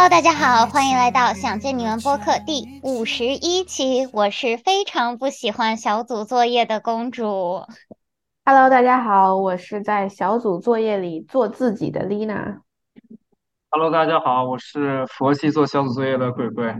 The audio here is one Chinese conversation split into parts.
Hello，大家好，欢迎来到想见你们播客第五十一期。我是非常不喜欢小组作业的公主。Hello，大家好，我是在小组作业里做自己的 Lina。Hello，大家好，我是佛系做小组作业的鬼鬼。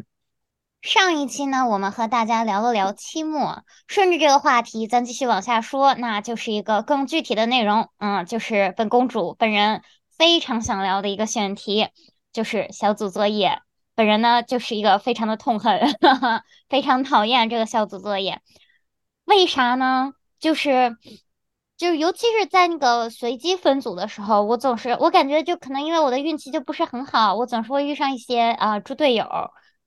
上一期呢，我们和大家聊了聊期末，顺着这个话题，咱继续往下说，那就是一个更具体的内容，嗯，就是本公主本人非常想聊的一个选题。就是小组作业，本人呢就是一个非常的痛恨，非常讨厌这个小组作业。为啥呢？就是就是，尤其是在那个随机分组的时候，我总是我感觉就可能因为我的运气就不是很好，我总是会遇上一些啊猪队友。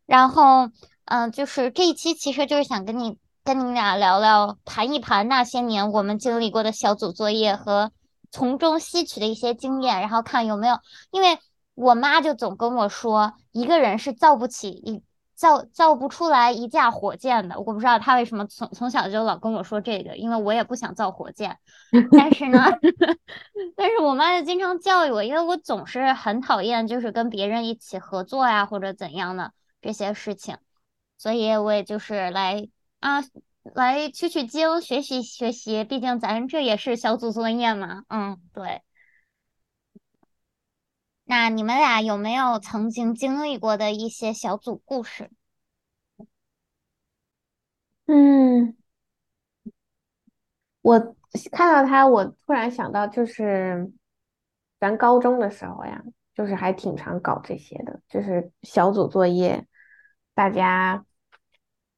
然后嗯，就是这一期其实就是想跟你跟你俩聊聊，盘一盘那些年我们经历过的小组作业和从中吸取的一些经验，然后看有没有因为。我妈就总跟我说，一个人是造不起一造造不出来一架火箭的。我不知道她为什么从从小就老跟我说这个，因为我也不想造火箭。但是呢，但是我妈就经常教育我，因为我总是很讨厌就是跟别人一起合作呀或者怎样的这些事情，所以我也就是来啊来取取经，学习学习。毕竟咱这也是小组作业嘛。嗯，对。那你们俩有没有曾经经历过的一些小组故事？嗯，我看到他，我突然想到，就是咱高中的时候呀，就是还挺常搞这些的，就是小组作业，大家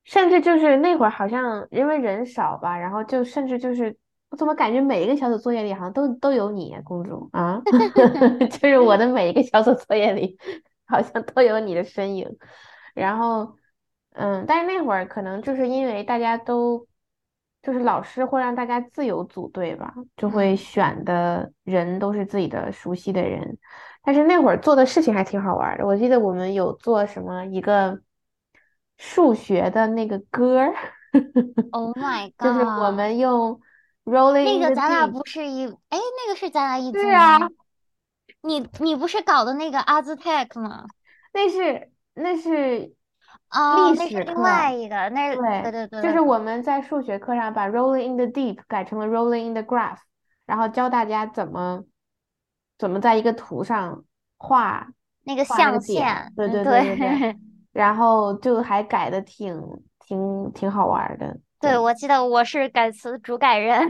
甚至就是那会儿好像因为人少吧，然后就甚至就是。我怎么感觉每一个小组作业里好像都都有你，公主啊？就是我的每一个小组作业里好像都有你的身影。然后，嗯，但是那会儿可能就是因为大家都就是老师会让大家自由组队吧，就会选的人都是自己的熟悉的人。但是那会儿做的事情还挺好玩的，我记得我们有做什么一个数学的那个歌儿。Oh my god！就是我们用。那个咱俩不是一哎，那个是咱俩一组吗？你你不是搞的那个 Aztec 吗？那是那是啊，历史课另外一个，那是对对对，就是我们在数学课上把 rolling in the deep 改成了 rolling in the graph，然后教大家怎么怎么在一个图上画那个象限，对对对对，然后就还改的挺挺挺好玩的。对，我记得我是改词主改人。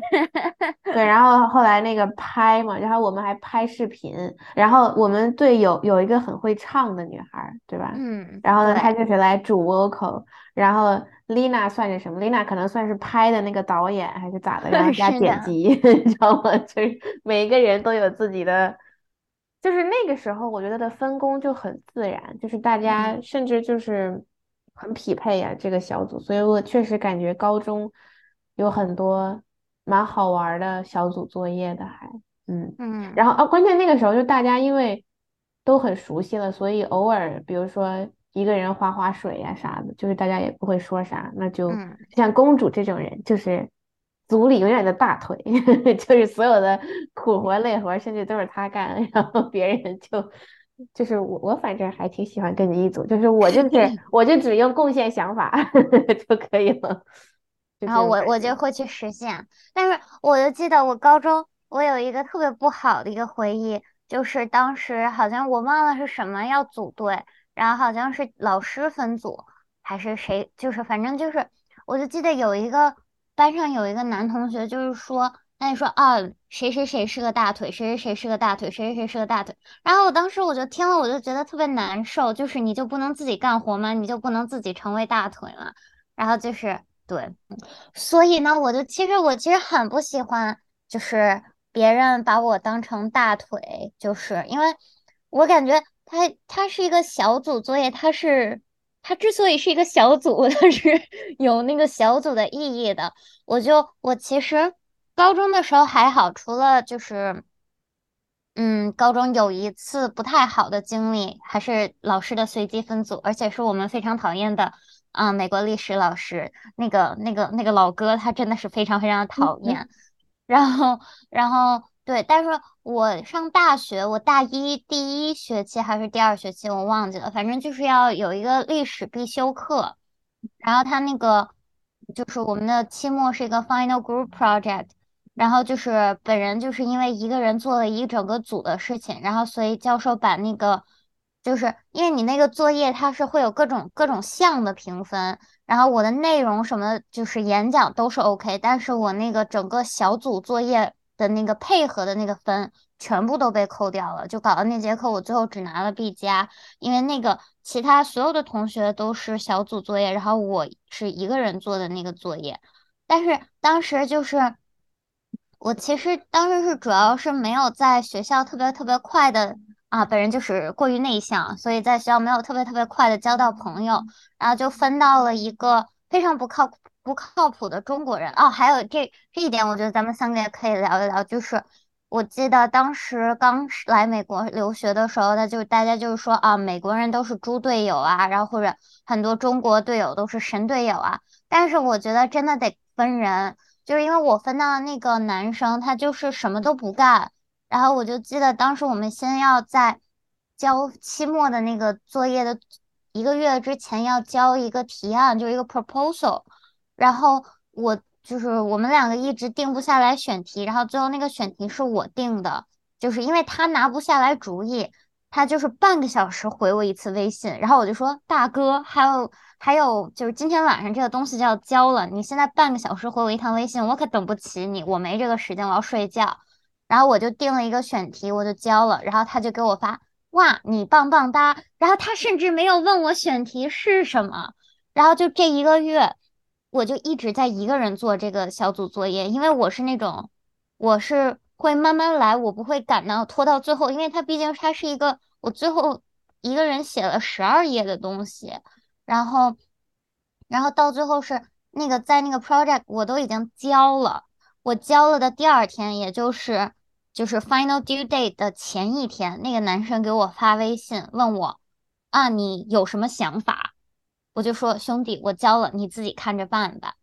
对，然后后来那个拍嘛，然后我们还拍视频，然后我们队有有一个很会唱的女孩，对吧？嗯。然后呢，她就是来主 vocal，然后 Lina 算是什么？Lina 可能算是拍的那个导演还是咋的？然后 加剪辑，你知道吗？就是每一个人都有自己的，就是那个时候我觉得的分工就很自然，就是大家甚至就是。很匹配呀，这个小组，所以我确实感觉高中有很多蛮好玩的小组作业的，还嗯嗯，然后啊，关键那个时候就大家因为都很熟悉了，所以偶尔比如说一个人划划水呀啥的，就是大家也不会说啥，那就像公主这种人，就是组里永远的大腿，就是所有的苦活累活甚至都是他干，然后别人就。就是我，我反正还挺喜欢跟你一组，就是我就是 我就只用贡献想法 就可以了，然后我我就会去实现。但是我就记得我高中我有一个特别不好的一个回忆，就是当时好像我忘了是什么要组队，然后好像是老师分组还是谁，就是反正就是我就记得有一个班上有一个男同学，就是说。那你说啊，谁谁谁是个大腿，谁谁谁是个大腿，谁谁谁是个大腿。然后我当时我就听了，我就觉得特别难受，就是你就不能自己干活吗？你就不能自己成为大腿吗？然后就是对，所以呢，我就其实我其实很不喜欢，就是别人把我当成大腿，就是因为我感觉他他是一个小组作业，他是他之所以是一个小组，他是有那个小组的意义的。我就我其实。高中的时候还好，除了就是，嗯，高中有一次不太好的经历，还是老师的随机分组，而且是我们非常讨厌的，啊，美国历史老师，那个那个那个老哥，他真的是非常非常讨厌。然后，然后对，但是我上大学，我大一第一学期还是第二学期，我忘记了，反正就是要有一个历史必修课，然后他那个就是我们的期末是一个 final group project，然后就是本人就是因为一个人做了一整个组的事情，然后所以教授把那个就是因为你那个作业它是会有各种各种项的评分，然后我的内容什么就是演讲都是 OK，但是我那个整个小组作业的那个配合的那个分全部都被扣掉了，就搞得那节课我最后只拿了 B 加，因为那个其他所有的同学都是小组作业，然后我是一个人做的那个作业，但是当时就是。我其实当时是主要是没有在学校特别特别快的啊，本人就是过于内向，所以在学校没有特别特别快的交到朋友，然后就分到了一个非常不靠不靠谱的中国人哦。还有这这一点，我觉得咱们三个也可以聊一聊。就是我记得当时刚来美国留学的时候，他就大家就是说啊，美国人都是猪队友啊，然后或者很多中国队友都是神队友啊。但是我觉得真的得分人。就是因为我分到的那个男生，他就是什么都不干，然后我就记得当时我们先要在交期末的那个作业的一个月之前要交一个提案，就一个 proposal，然后我就是我们两个一直定不下来选题，然后最后那个选题是我定的，就是因为他拿不下来主意。他就是半个小时回我一次微信，然后我就说大哥，还有还有，就是今天晚上这个东西就要交了，你现在半个小时回我一趟微信，我可等不起你，我没这个时间，我要睡觉。然后我就定了一个选题，我就交了，然后他就给我发，哇，你棒棒哒。然后他甚至没有问我选题是什么，然后就这一个月，我就一直在一个人做这个小组作业，因为我是那种，我是。会慢慢来，我不会赶到拖到最后，因为它毕竟它是一个我最后一个人写了十二页的东西，然后，然后到最后是那个在那个 project 我都已经交了，我交了的第二天，也就是就是 final due date 的前一天，那个男生给我发微信问我啊，你有什么想法？我就说兄弟，我交了，你自己看着办吧。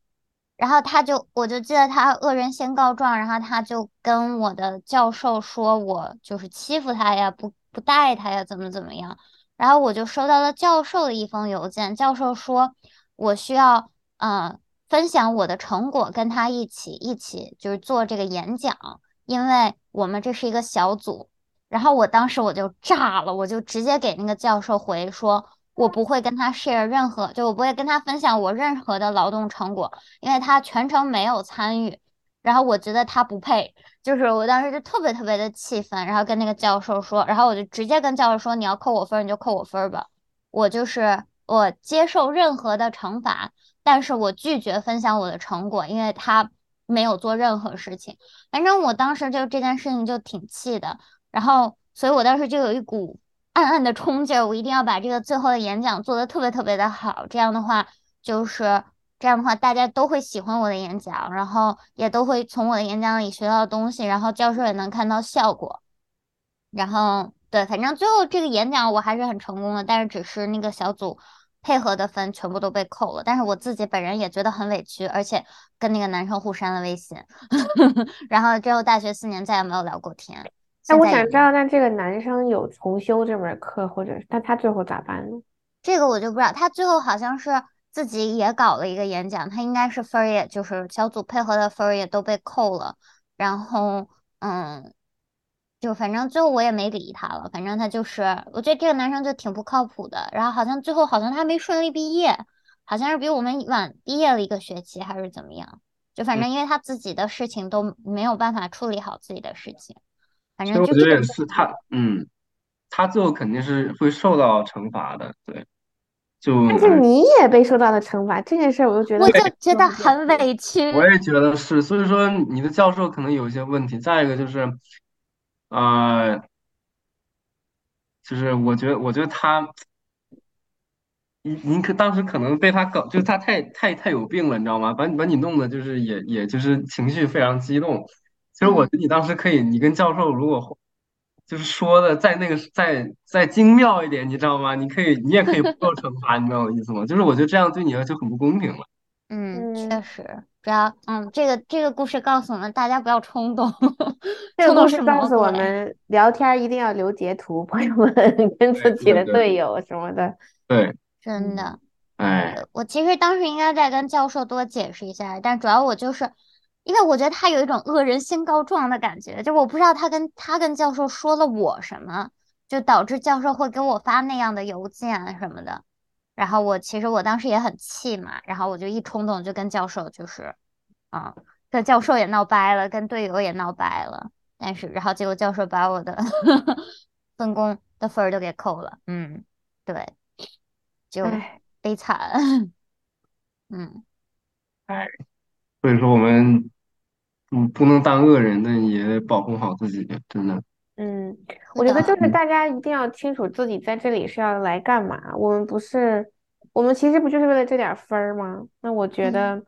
然后他就，我就记得他恶人先告状，然后他就跟我的教授说，我就是欺负他呀，不不带他呀，怎么怎么样。然后我就收到了教授的一封邮件，教授说我需要嗯分享我的成果，跟他一起一起就是做这个演讲，因为我们这是一个小组。然后我当时我就炸了，我就直接给那个教授回说。我不会跟他 share 任何，就我不会跟他分享我任何的劳动成果，因为他全程没有参与。然后我觉得他不配，就是我当时就特别特别的气愤，然后跟那个教授说，然后我就直接跟教授说，你要扣我分你就扣我分吧，我就是我接受任何的惩罚，但是我拒绝分享我的成果，因为他没有做任何事情。反正我当时就这件事情就挺气的，然后所以我当时就有一股。暗暗的冲劲儿，我一定要把这个最后的演讲做得特别特别的好。这样的话，就是这样的话，大家都会喜欢我的演讲，然后也都会从我的演讲里学到东西，然后教授也能看到效果。然后，对，反正最后这个演讲我还是很成功的，但是只是那个小组配合的分全部都被扣了。但是我自己本人也觉得很委屈，而且跟那个男生互删了微信，然后之后大学四年再也没有聊过天。那我想知道，那这个男生有重修这门课，或者那他最后咋办呢？这个我就不知道。他最后好像是自己也搞了一个演讲，他应该是分儿，也就是小组配合的分儿也都被扣了。然后，嗯，就反正最后我也没理他了。反正他就是，我觉得这个男生就挺不靠谱的。然后好像最后好像他没顺利毕业，好像是比我们晚毕业了一个学期，还是怎么样？就反正因为他自己的事情都没有办法处理好自己的事情。其实我觉得也是，他嗯，他最后肯定是会受到惩罚的，对。就但是你也被受到了惩罚，这件事我就觉得我就觉得很委屈。我也觉得是，所以说你的教授可能有一些问题。再一个就是，呃，就是我觉得，我觉得他，你你可当时可能被他搞，就是他太太太有病了，你知道吗？把你把你弄的，就是也也就是情绪非常激动。其实我觉得你当时可以，你跟教授如果就是说的再那个再再精妙一点，你知道吗？你可以，你也可以不受惩罚，你知道我意思吗？就是我觉得这样对你就很不公平了。嗯，确嗯，实，不要，嗯，这个这个故事告诉我们，大家不要冲动，这个故事告诉我们，聊天儿一定要留截图，朋友们跟自己的队友什么的。对，嗯真的。哎，我其实当时应该再跟教授多解释一下，但主要我就是因为我觉得他有一种恶人先告状的感觉，就我不知道他跟他跟教授说了我什么，就导致教授会给我发那样的邮件什么的。然后我其实我当时也很气嘛，然后我就一冲动就跟教授就是，啊，跟教授也闹掰了，跟队友也闹掰了。但是然后结果教授把我的 分工的分儿都给扣了，嗯，对，就哎，悲惨。嗯，哎，所以说我们嗯不能当恶人那，也保护好自己，真的。嗯，我觉得就是嗯大家一定要清楚自己在这里是要来干嘛。我们不是，我们其实不就是为了这点儿分儿吗？那我觉嗯得。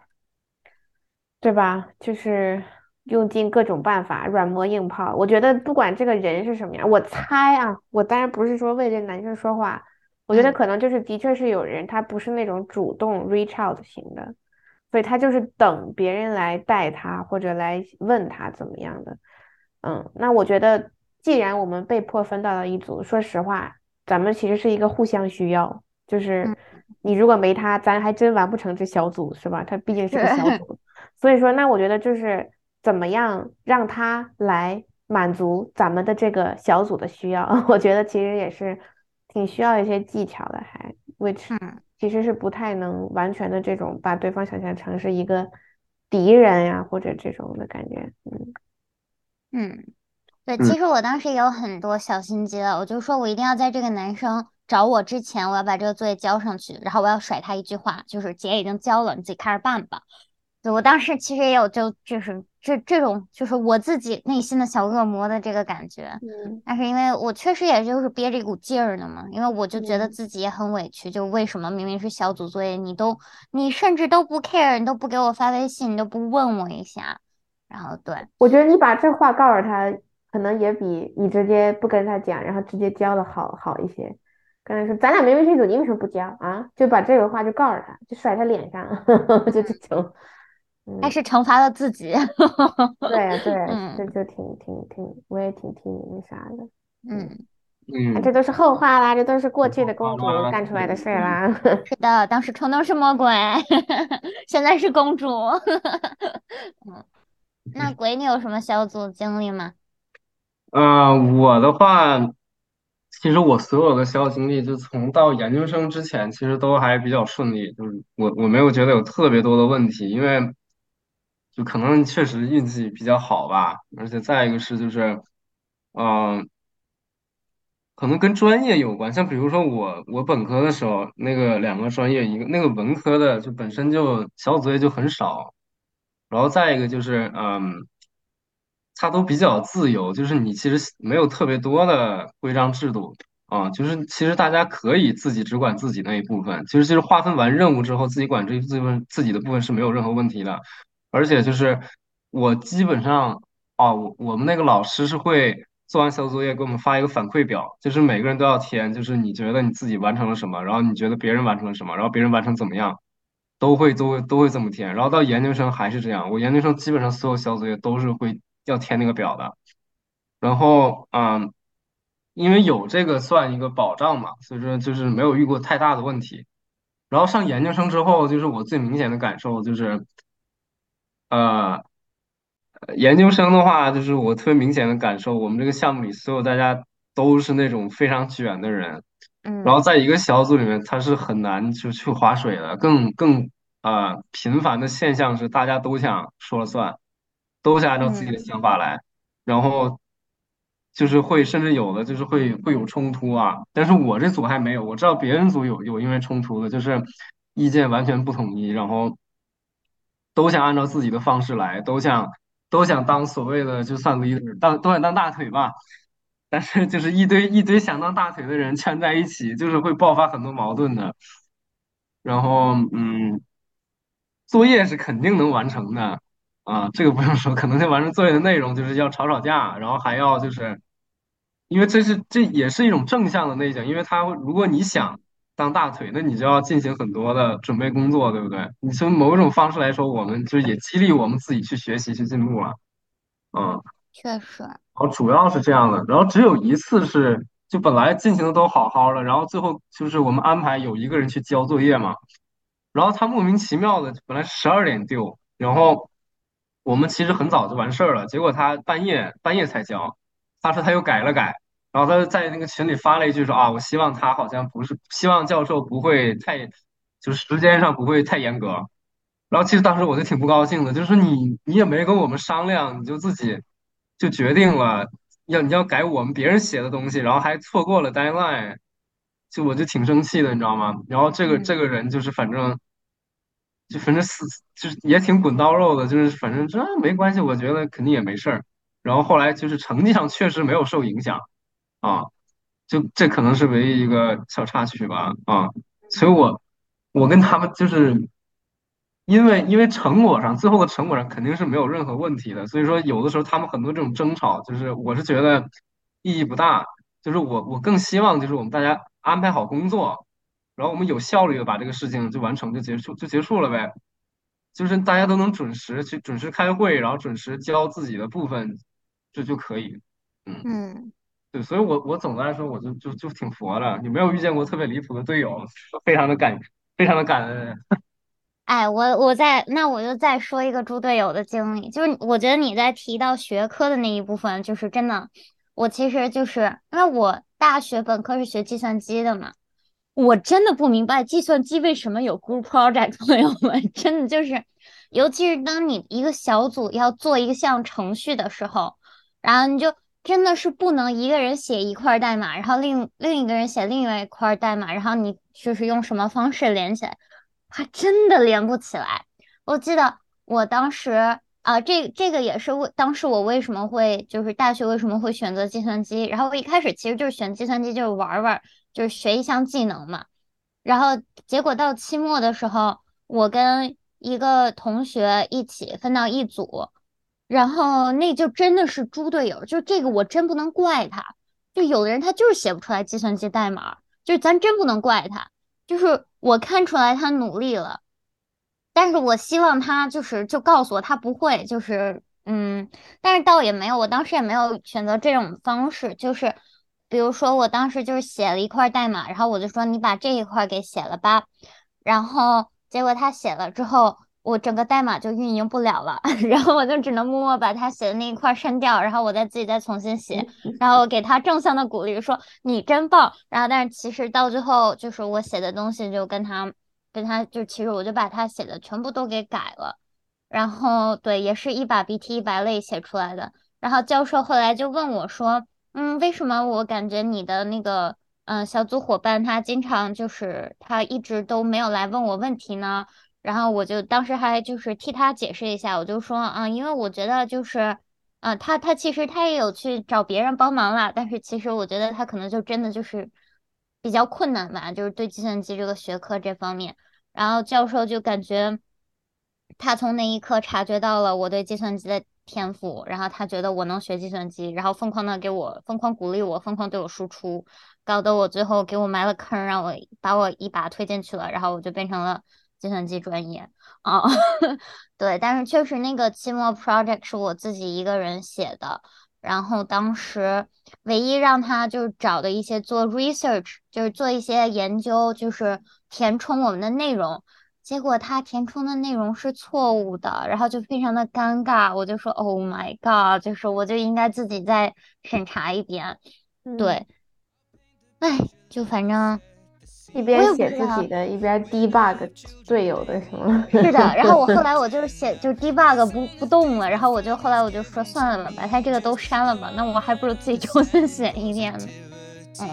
对吧？就是用尽各种办法，软磨硬泡。我觉得不管这个人是什么样，我猜啊，我当然不是说为这男生说话，我觉得嗯可能就是的确是有人他不是那种主动 reach out 型的，所以他就是等别人来带他或者来问他怎么样的。嗯，那我觉得既然我们被迫分到了一组，说实话，咱们其实是一个互相需要，就是嗯，你如果没他，咱还真完不成这小组，是吧？他毕竟是个小，组。所以说，那我觉得就是怎么样让他来满足咱们的这个小组的需要，我觉得其实也是挺需要一些技巧的，还 which 嗯其实是不太能完全的这种把对方想象成是一个敌人呀，或者这种的感觉。嗯嗯，对，嗯其实我当时也有很多小心机了，我就说我一定要在这个男生找我之前，我要把这个作业交上去，然后我要甩他一句话，就是姐已经交了，你自己看着办吧。对，我当时其实也有就就是这这种就是我自己内心的小恶魔的这个感觉，嗯但是因为我确实也就是憋着一股劲儿呢嘛，因为我就觉得嗯。自己也很委屈，就为什么明明是小组作业，你都你甚至都不 care，你都不给我发微信，你都不问我一下，然后对。我觉得你把这话告诉他，可能也比你直接不跟他讲，然后直接教的好好一些。刚才说咱俩没微信组，你为什么不教啊？就把这个话就告诉他，就甩他脸上，就这种，还嗯，是惩罚了自己。对对呀，这嗯就挺挺挺，我也挺挺那啥的，嗯，嗯，这都是后话啦，这都是过去的好公主，干出来的事啦。是的，当时冲动是魔鬼，现在是公主。嗯，那鬼，你有什么小组经历吗？呃，我的话，其实我所有的小组经历，就从到研究生之前，其实都还比较顺利，就是我我没有觉得有特别多的问题，因为就可能确实运气比较好吧，而且再一个是就是，嗯、可能跟专业有关，像比如说我我本科的时候，那个两个专业，一个那个文科的就本身就小组作业就很少，然后再一个就是，嗯，它都比较自由，就是你其实没有特别多的规章制度。啊，就是其实大家可以自己只管自己那一部分，其实就是划分完任务之后，自己管这一部分自己的部分是没有任何问题的，而且就是我基本上。啊，我我们那个老师是会做完小组作业给我们发一个反馈表，就是每个人都要填，就是你觉得你自己完成了什么，然后你觉得别人完成了什么，然后别人完成怎么样，都会都会都会这么填。然后到研究生还是这样，我研究生基本上所有小组作业都是会要填那个表的。然后嗯，因为有这个算一个保障嘛，所以说就是没有遇过太大的问题。然后上研究生之后，就是我最明显的感受就是。呃，呃研究生的话，就是我特别明显的感受，我们这个项目里所有大家都是那种非常卷的人，然后嗯在一个小组里面，他是很难就去划水的。更更呃频繁的现象是，大家都想说了算，都想按照自己的嗯想法来，然后就是会甚至有的就是会会有冲突啊。但是我这组还没有，我知道别人组有有因为冲突的，就是意见完全不统一，然后都想按照自己的方式来，都想都想当所谓的就算 leader，当都想当大腿吧。但是就是一堆一堆想当大腿的人圈在一起，就是会爆发很多矛盾的。然后，嗯，作业是肯定能完成的啊，这个不用说，可能就完成作业的内容就是要吵吵架，然后还要就是，因为这是这也是一种正向的内向，因为他如果你想当大腿，那你就要进行很多的准备工作，对不对？你从某种方式来说，我们就也激励我们自己去学习、去进步了。嗯，确实，然后主要是这样的，然后只有一次是，就本来进行的都好好的，然后最后就是我们安排有一个人去交作业嘛，然后他莫名其妙的本来十二点丢，然后我们其实很早就完事儿了，结果他半夜半夜才交，他说他又改了改。然后他就在那个群里发了一句说啊，我希望他好像不是，希望教授不会太，就是时间上不会太严格。然后其实当时我就挺不高兴的，就是你你也没跟我们商量，你就自己就决定了要你要改我们别人写的东西，然后还错过了 deadline，就我就挺生气的，你知道吗？然后这个这个人就是反正就反正是就是也挺滚刀肉的，就是反正这没关系，我觉得肯定也没事儿。然后后来就是成绩上确实没有受影响。啊，就这可能是唯一一个小插曲吧，啊，所以我我跟他们就是因为因为成果上最后的成果上肯定是没有任何问题的，所以说有的时候他们很多这种争吵，就是我是觉得意义不大，就是我我更希望就是我们大家安排好工作，然后我们有效率的把这个事情就完成就结束就结束了呗，就是大家都能准时去准时开会，然后准时交自己的部分，这就可以，嗯。嗯。对，所以我我总的来说，我就就就挺佛的，你没有遇见过特别离谱的队友，非常的感，非常的感恩。哎，我我再那我就再说一个猪队友的经历，就是我觉得你在提到学科的那一部分，就是真的，我其实就是因为我大学本科是学计算机的嘛，我真的不明白计算机为什么有 group project，朋友们，真的就是，尤其是当你一个小组要做一项程序的时候，然后你就。真的是不能一个人写一块代码，然后另另一个人写另外一块代码，然后你就是用什么方式连起来，还真的连不起来。我记得我当时啊，这这个也是为当时我为什么会就是大学为什么会选择计算机，然后我一开始其实就是选计算机就是玩玩，就是学一项技能嘛。然后结果到期末的时候，我跟一个同学一起分到一组。然后那就真的是猪队友，就这个我真不能怪他。就有的人他就是写不出来计算机代码，就是咱真不能怪他。就是我看出来他努力了，但是我希望他就是就告诉我他不会，就是嗯，但是倒也没有，我当时也没有选择这种方式，就是比如说我当时就是写了一块代码，然后我就说你把这一块给写了吧，然后结果他写了之后。我整个代码就运营不了了，然后我就只能默默把他写的那一块删掉，然后我再自己再重新写，然后给他正向的鼓励，说你真棒。然后，但是其实到最后，就是我写的东西就跟他，跟他就其实我就把他写的全部都给改了，然后对，也是一把鼻涕一把泪写出来的。然后教授后来就问我说，嗯，为什么我感觉你的那个嗯小组伙伴他经常就是他一直都没有来问我问题呢？然后我就当时还就是替他解释一下，我就说啊，因为我觉得就是，啊，他他其实他也有去找别人帮忙了，但是其实我觉得他可能就真的就是比较困难吧，就是对计算机这个学科这方面。然后教授就感觉他从那一刻察觉到了我对计算机的天赋，然后他觉得我能学计算机，然后疯狂的给我疯狂鼓励我，疯狂对我输出，搞得我最后给我埋了坑，让我把我一把推进去了，然后我就变成了。计算机专业。啊，对，但是确实那个期末 project 是我自己一个人写的，然后当时唯一让他就是找的一些做 research，就是做一些研究，就是填充我们的内容，结果他填充的内容是错误的，然后就非常的尴尬，我就说 Oh my god，就是我就应该自己再审查一遍，对，哎，就反正。一边写自己的，一边 debug 队友的什么？是的，然后我后来我就写，就 debug 不不动了，然后我就后来我就说算了吧，把他这个都删了吧，那我还不如自己重新写一遍呢。嗯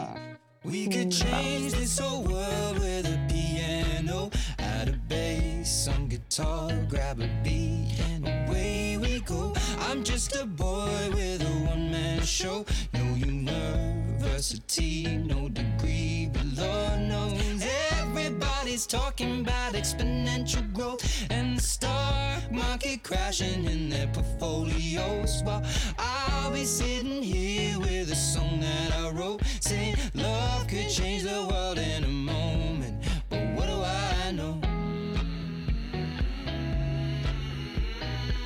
university, no degree, but Lord knows everybody's talking about exponential growth and the stock market crashing in their portfolios. While I'll be sitting here with a song that I wrote saying love could change the world in a moment, but what do I know?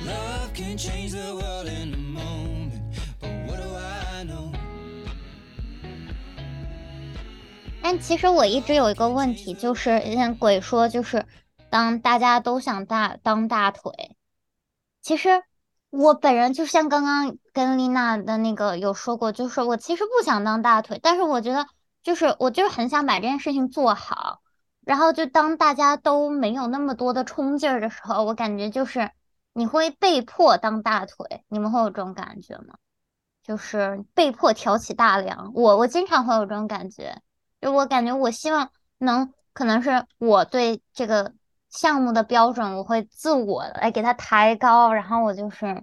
Love can change the world in a moment. 但其实我一直有一个问题，就是像鬼说，就是当大家都想大当大腿，其实我本人就像刚刚跟丽娜的那个有说过，就是我其实不想当大腿，但是我觉得就是我就是很想把这件事情做好。然后就当大家都没有那么多的冲劲儿的时候，我感觉就是你会被迫当大腿，你们会有这种感觉吗？就是被迫挑起大梁，我我经常会有这种感觉，就我感觉我希望能，可能是我对这个项目的标准，我会自我来给它抬高，然后我就是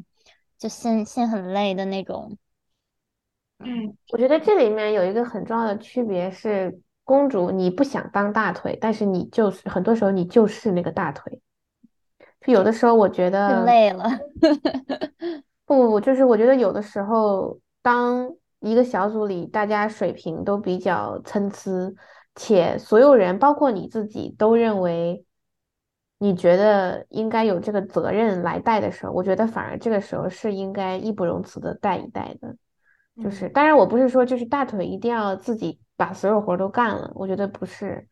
就心心很累的那种。嗯，我觉得这里面有一个很重要的区别是。公主，你不想当大腿，但是你就是很多时候你就是那个大腿。就有的时候我觉得累了，不不不，就是我觉得有的时候，当一个小组里大家水平都比较参差，且所有人包括你自己都认为你觉得应该有这个责任来带的时候，我觉得反而这个时候是应该义不容辞的带一带的。就是，当然我不是说就是大腿一定要自己。把所有活都干了，我觉得不是，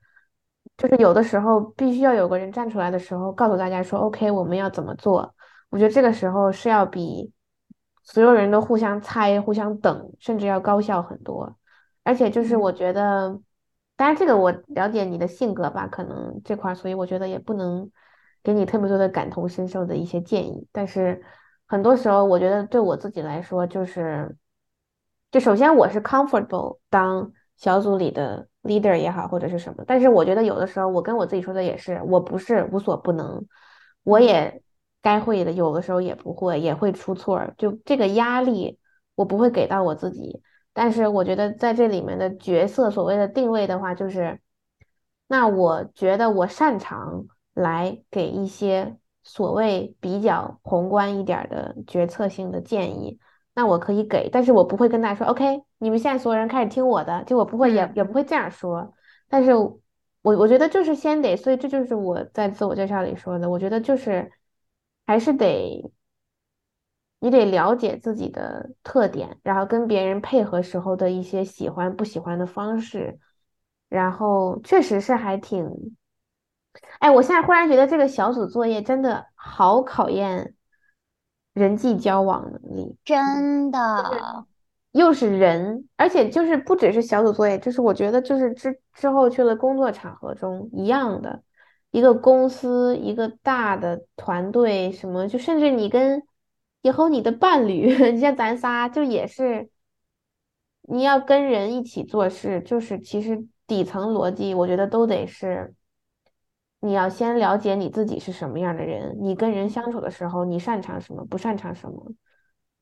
就是有的时候必须要有个人站出来的时候，告诉大家说，OK，我们要怎么做？我觉得这个时候是要比所有人都互相猜、互相等，甚至要高效很多。而且就是我觉得，当然这个我了解你的性格吧，可能这块，所以我觉得也不能给你特别多的感同身受的一些建议。但是很多时候，我觉得对我自己来说，就是，就首先我是 comfortable 当。小组里的 leader 也好，或者是什么，但是我觉得有的时候，我跟我自己说的也是，我不是无所不能，我也该会的，有的时候也不会，也会出错，就这个压力我不会给到我自己。但是我觉得在这里面的角色，所谓的定位的话，就是，那我觉得我擅长来给一些所谓比较宏观一点的决策性的建议。那我可以给，但是我不会跟大家说，OK，你们现在所有人开始听我的，就我不会也也不会这样说。但是，我我觉得就是先得，所以这就是我在自我介绍里说的，我觉得就是还是得，你得了解自己的特点，然后跟别人配合时候的一些喜欢不喜欢的方式，然后确实是还挺，哎，我现在忽然觉得这个小组作业真的好考验。人际交往能力真的又是人，而且就是不只是小组作业，就是我觉得就是之之后去了工作场合中一样的，一个公司一个大的团队什么，就甚至你跟以后你的伴侣，你像咱仨就也是，你要跟人一起做事，就是其实底层逻辑，我觉得都得是。你要先了解你自己是什么样的人，你跟人相处的时候，你擅长什么，不擅长什么，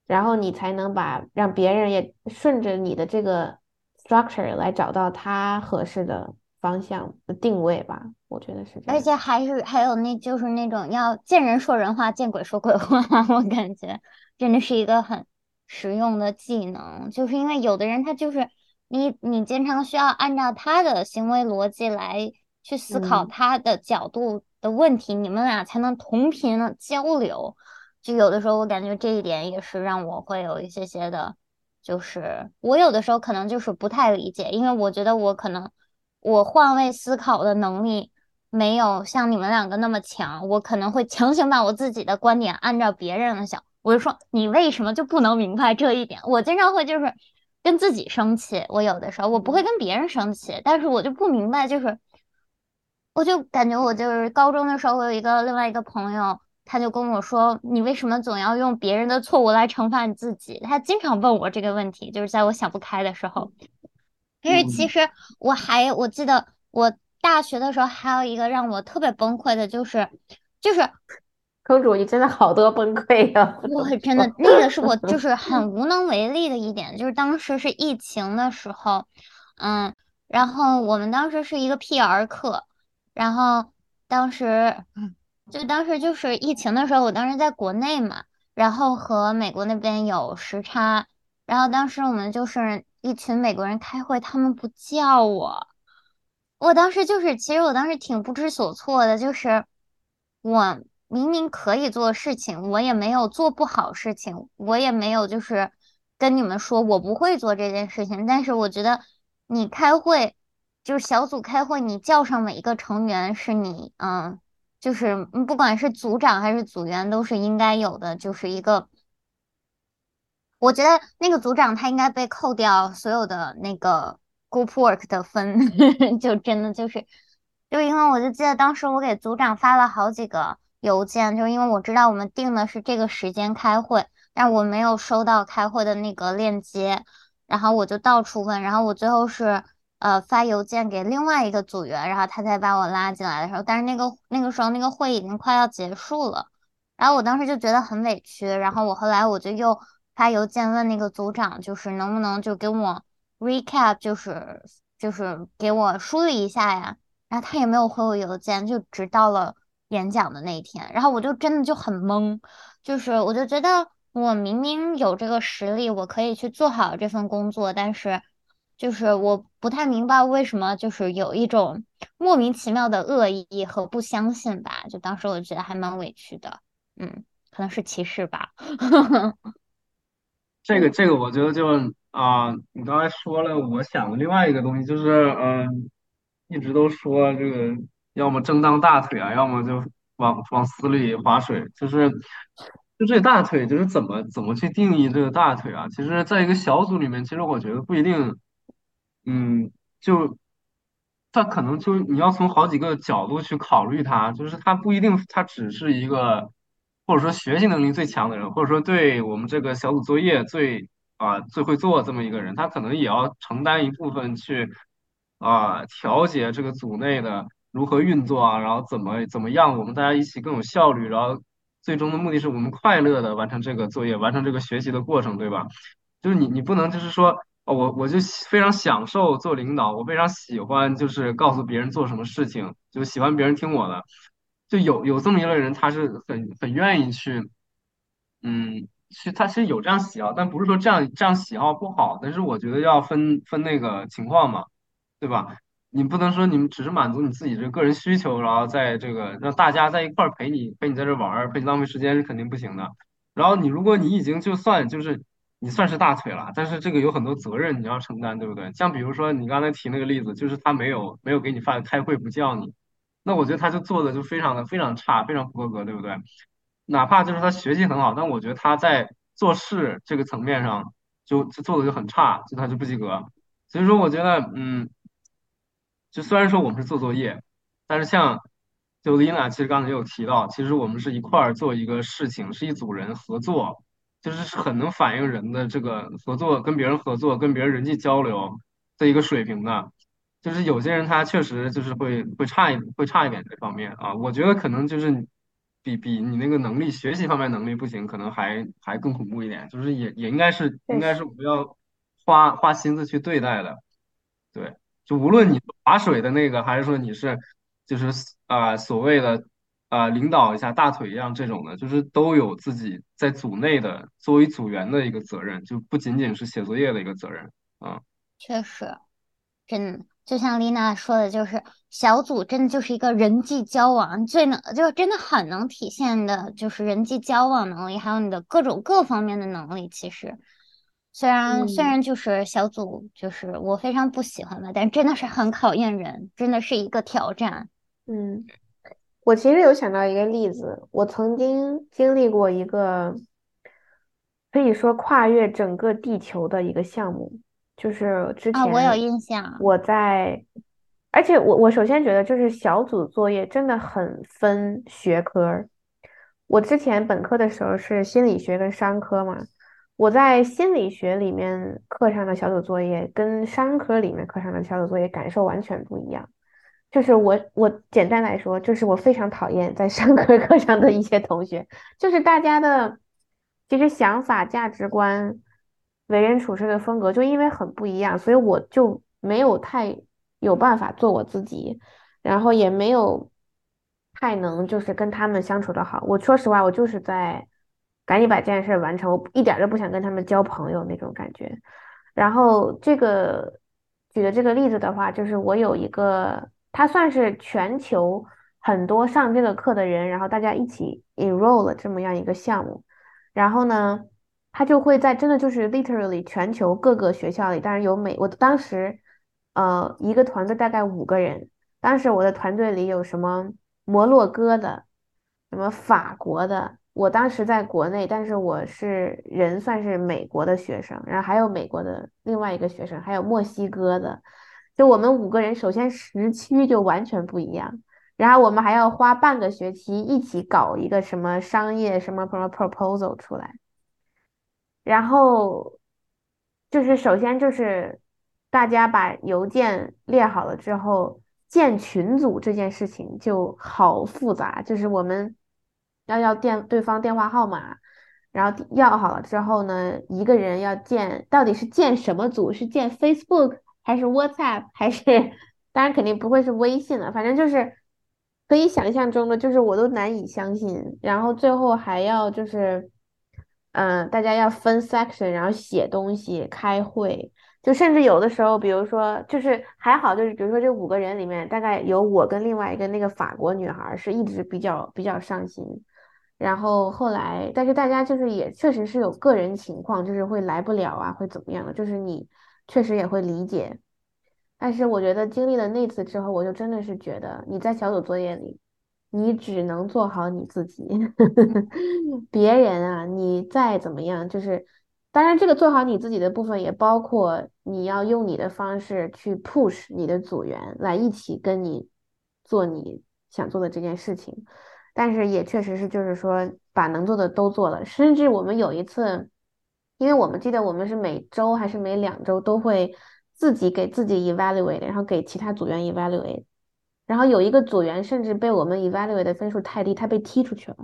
然后你才能把让别人也顺着你的这个 structure 来找到他合适的方向的定位吧。我觉得是这样。而且还是还有那就是那种要见人说人话，见鬼说鬼话。我感觉真的是一个很实用的技能，就是因为有的人他就是你你经常需要按照他的行为逻辑来。去思考他的角度的问题，你们俩才能同频的交流。就有的时候，我感觉这一点也是让我会有一些些的，就是我有的时候可能就是不太理解，因为我觉得我可能我换位思考的能力没有像你们两个那么强，我可能会强行把我自己的观点按照别人的想。我就说你为什么就不能明白这一点？我经常会就是跟自己生气。我有的时候我不会跟别人生气，但是我就不明白就是。我就感觉我就是高中的时候，我有一个另外一个朋友，他就跟我说：“你为什么总要用别人的错误来惩罚你自己？”他经常问我这个问题，就是在我想不开的时候。但是其实我还我记得我大学的时候还有一个让我特别崩溃的，就是就 是公主，你真的好多崩溃呀！我真的那个是我就是很无能为力的一点，就是当时是疫情的时候，嗯，然后我们当时是一个 PR 课。然后当时，就当时就是疫情的时候，我当时在国内嘛，然后和美国那边有时差，然后当时我们就是一群美国人开会，他们不叫我，我当时就是，其实我当时挺不知所措的，就是我明明可以做事情，我也没有做不好事情，我也没有就是跟你们说我不会做这件事情，但是我觉得你开会。就是小组开会，你叫上每一个成员是你，嗯，就是不管是组长还是组员，都是应该有的，就是一个。我觉得那个组长他应该被扣掉所有的那个 group work 的分，就真的就是，就因为我就记得当时我给组长发了好几个邮件，就因为我知道我们定的是这个时间开会，但我没有收到开会的那个链接，然后我就到处问，然后我最后是呃发邮件给另外一个组员，然后他才把我拉进来的时候，但是那个那个时候那个会已经快要结束了，然后我当时就觉得很委屈，然后我后来我就又。发邮件问那个组长，就是能不能就给我 recap，就是就是给我梳理一下呀。然后他也没有回我邮件，就直到了演讲的那一天。然后我就真的就很懵，就是我就觉得我明明有这个实力，我可以去做好这份工作，但是就是我不太明白为什么就是有一种莫名其妙的恶意和不相信吧。就当时我觉得还蛮委屈的，嗯，可能是歧视吧。这 个这个，我觉得就啊，你刚才说了，我想的另外一个东西就是，嗯，一直都说这个要么正当大腿啊，要么就往往死里划水，就是就这大腿，就是怎么怎么去定义这个大腿啊？其实，在一个小组里面，其实我觉得不一定，嗯，就他可能就你要从好几个角度去考虑它，就是它不一定，它只是一个。或者说学习能力最强的人，或者说对我们这个小组作业最啊最会做这么一个人，他可能也要承担一部分去啊调节这个组内的如何运作啊，然后怎么怎么样，我们大家一起更有效率，然后最终的目的是我们快乐的完成这个作业，完成这个学习的过程，对吧？就是你你不能就是说我我就非常享受做领导，我非常喜欢就是告诉别人做什么事情，就喜欢别人听我的。就有有这么一类人，他是很很愿意去，嗯，其实他其实有这样喜好，但不是说这样这样喜好不好，但是我觉得要分分那个情况嘛，对吧？你不能说你们只是满足你自己这个人需求，然后在这个让大家在一块儿陪你陪你在这玩儿，陪你浪费时间是肯定不行的。然后你如果你已经就算就是你算是大腿了，但是这个有很多责任你要承担，对不对？像比如说你刚才提那个例子，就是他没有没有给你发开会不叫你。那我觉得他就做的就非常的非常差，非常不合格，对不对？哪怕就是他学习很好，但我觉得他在做事这个层面上就就做的就很差，就他就不及格。所以说，我觉得，嗯，就虽然说我们是做作业，但是像就 Lina 其实刚才也有提到，其实我们是一块儿做一个事情，是一组人合作，就是是很能反映人的这个合作，跟别人合作，跟别人人际交流的一个水平的。就是有些人他确实就是会会差一会差一点这方面啊，我觉得可能就是比比你那个能力学习方面能力不行，可能还还更恐怖一点，就是也也应该是应该是我们要花花心思去对待的，对，就无论你划水的那个，还是说你是就是啊所谓的啊领导一下大腿一样这种的，就是都有自己在组内的作为组员的一个责任，就不仅仅是写作业的一个责任啊，确实，真。就像丽娜说的，就是小组真的就是一个人际交往最能，就真的很能体现的，就是人际交往能力，还有你的各种各方面的能力。其实，虽然虽然就是小组，就是我非常不喜欢的，但真的是很考验人，真的是一个挑战。嗯，我其实有想到一个例子，我曾经经历过一个可以说跨越整个地球的一个项目。就是之前我有印象，我在，而且我我首先觉得就是小组作业真的很分学科。我之前本科的时候是心理学跟商科嘛，我在心理学里面课上的小组作业跟商科里面课上的小组作业感受完全不一样。就是我我简单来说，就是我非常讨厌在商科 课上的一些同学，就是大家的其实想法价值观。为人处事的风格就因为很不一样，所以我就没有太有办法做我自己，然后也没有太能就是跟他们相处的好。我说实话，我就是在赶紧把这件事完成，我一点都不想跟他们交朋友那种感觉。然后这个举的这个例子的话，就是我有一个，他算是全球很多上这个课的人，然后大家一起 enroll 了这么样一个项目，然后呢。他就会在真的就是 literally 全球各个学校里，当然有美，我当时，呃，一个团队大概五个人，当时我的团队里有什么摩洛哥的，什么法国的，我当时在国内，但是我是人算是美国的学生，然后还有美国的另外一个学生，还有墨西哥的，就我们五个人，首先时区就完全不一样。然后我们还要花半个学期一起搞一个什么商业什么什么 proposal 出来，然后就是首先就是大家把邮件列好了之后，建群组这件事情就好复杂，就是我们要要电对方电话号码，然后要好了之后呢，一个人要建到底是建什么组？是建 Facebook 还是 WhatsApp 还是？当然肯定不会是微信了，反正就是。可以想象中的，就是我都难以相信，然后最后还要就是，嗯，大家要分 section，然后写东西、开会，就甚至有的时候，比如说，就是还好，就是比如说这五个人里面，大概有我跟另外一个那个法国女孩是一直比较比较上心，然后后来，但是大家就是也确实是有个人情况，就是会来不了啊，会怎么样的，就是你确实也会理解。但是我觉得经历了那次之后，我就真的是觉得你在小组作业里，你只能做好你自己，别人啊，你再怎么样，就是当然这个做好你自己的部分也包括你要用你的方式去 push 你的组员来一起跟你做你想做的这件事情，但是也确实是就是说把能做的都做了，甚至我们有一次，因为我们记得我们是每周还是每两周都会。自己给自己 evaluate，然后给其他组员 evaluate，然后有一个组员甚至被我们 evaluate 的分数太低，他被踢出去了。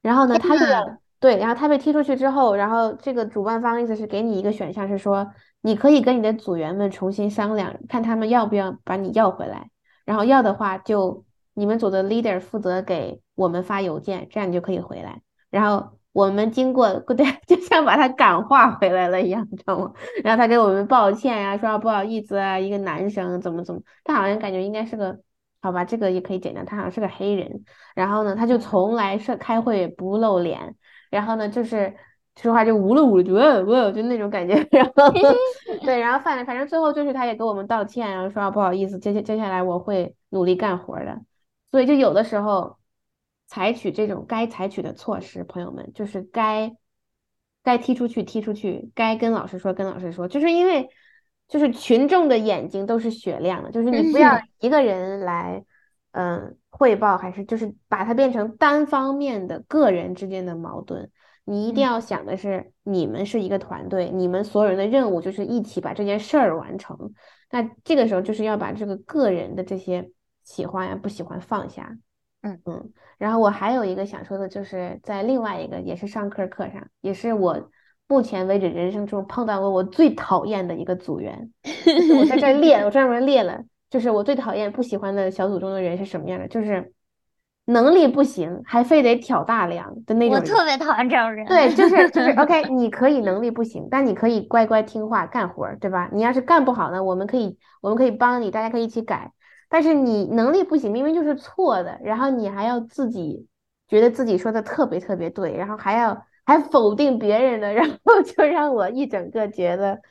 然后呢，他这个对，然后他被踢出去之后，然后这个主办方意思是给你一个选项，是说你可以跟你的组员们重新商量，看他们要不要把你要回来。然后要的话，就你们组的 leader 负责给我们发邮件，这样你就可以回来。然后。我们经过 对，就像把他感化回来了一样，你知道吗？然后他给我们抱歉呀，说不好意思啊，一个男生怎么怎么，他好像感觉应该是个，好吧，这个也可以简单，他好像是个黑人。然后呢，他就从来是开会不露脸，然后呢，就是说话就呜噜呜噜，呜呜，就那种感觉。然后 对，然后反正反正最后就是他也给我们道歉，然后说啊不好意思，接接接下来我会努力干活的。所以就有的时候。采取这种该采取的措施，朋友们，就是该该踢出去踢出去，该跟老师说跟老师说，就是因为就是群众的眼睛都是雪亮的，就是你不要一个人来嗯汇报，还是就是把它变成单方面的个人之间的矛盾，你一定要想的是你们是一个团队，你们所有人的任务就是一起把这件事儿完成，那这个时候就是要把这个个人的这些喜欢呀不喜欢放下。嗯。嗯，然后我还有一个想说的，就是在另外一个也是上课课上，也是我目前为止人生中碰到过我最讨厌的一个组员。我在这列，我专门列了，就是我最讨厌、不喜欢的小组中的人是什么样的，就是能力不行还非得挑大梁的那种。我特别讨厌这种人。对，就是 就是 OK，你可以能力不行，但你可以乖乖听话干活，对吧？你要是干不好呢，我们可以我们可以帮你，大家可以一起改。但是你能力不行，明明就是错的，然后你还要自己觉得自己说的特别特别对，然后还要还否定别人的，然后就让我一整个觉得，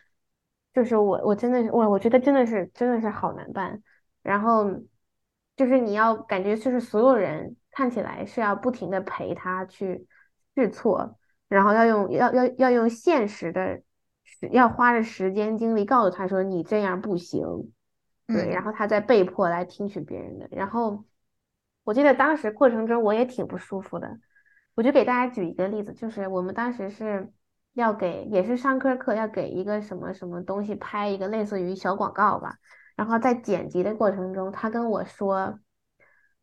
就是我我真的是我我觉得真的是真的是好难办。然后就是你要感觉就是所有人看起来是要不停的陪他去试错，然后要用要要要用现实的，要花着时间精力告诉他说你这样不行。对，然后他再被迫来听取别人的。然后我记得当时过程中我也挺不舒服的。我就给大家举一个例子，就是我们当时是要给，也是上课课要给一个什么什么东西拍一个类似于小广告吧。然后在剪辑的过程中，他跟我说：“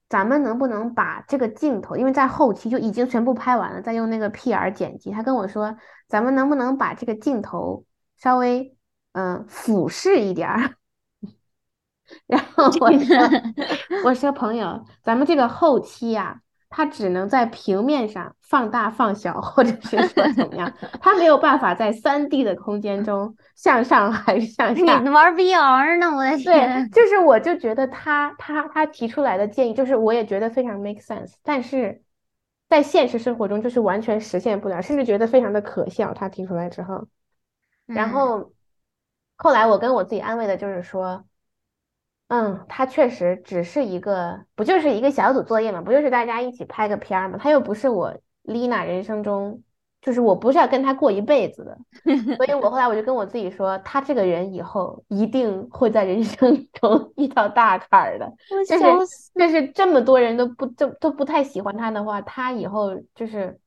咱们能不能把这个镜头，因为在后期就已经全部拍完了，再用那个 PR 剪辑。”他跟我说：“咱们能不能把这个镜头稍微嗯俯视一点儿？” 然后我说：“我说朋友，咱们这个后期呀，它只能在平面上放大放小，或者是说怎么样，它没有办法在三 D 的空间中向上还是向下。你玩 VR 呢？我的天！对，就是我就觉得他他他提出来的建议，就是我也觉得非常 make sense，但是在现实生活中就是完全实现不了，甚至觉得非常的可笑。他提出来之后，然后后来我跟我自己安慰的就是说。嗯，它确实只是一个，不就是一个小组作业嘛，不就是大家一起拍个片儿嘛？他又不是我丽娜人生中，就是我不是要跟他过一辈子的，所以我后来我就跟我自己说，他这个人以后一定会在人生 中遇到大坎儿的。我就是笑死。就是这么多人都不都都不太喜欢他的话，他以后就是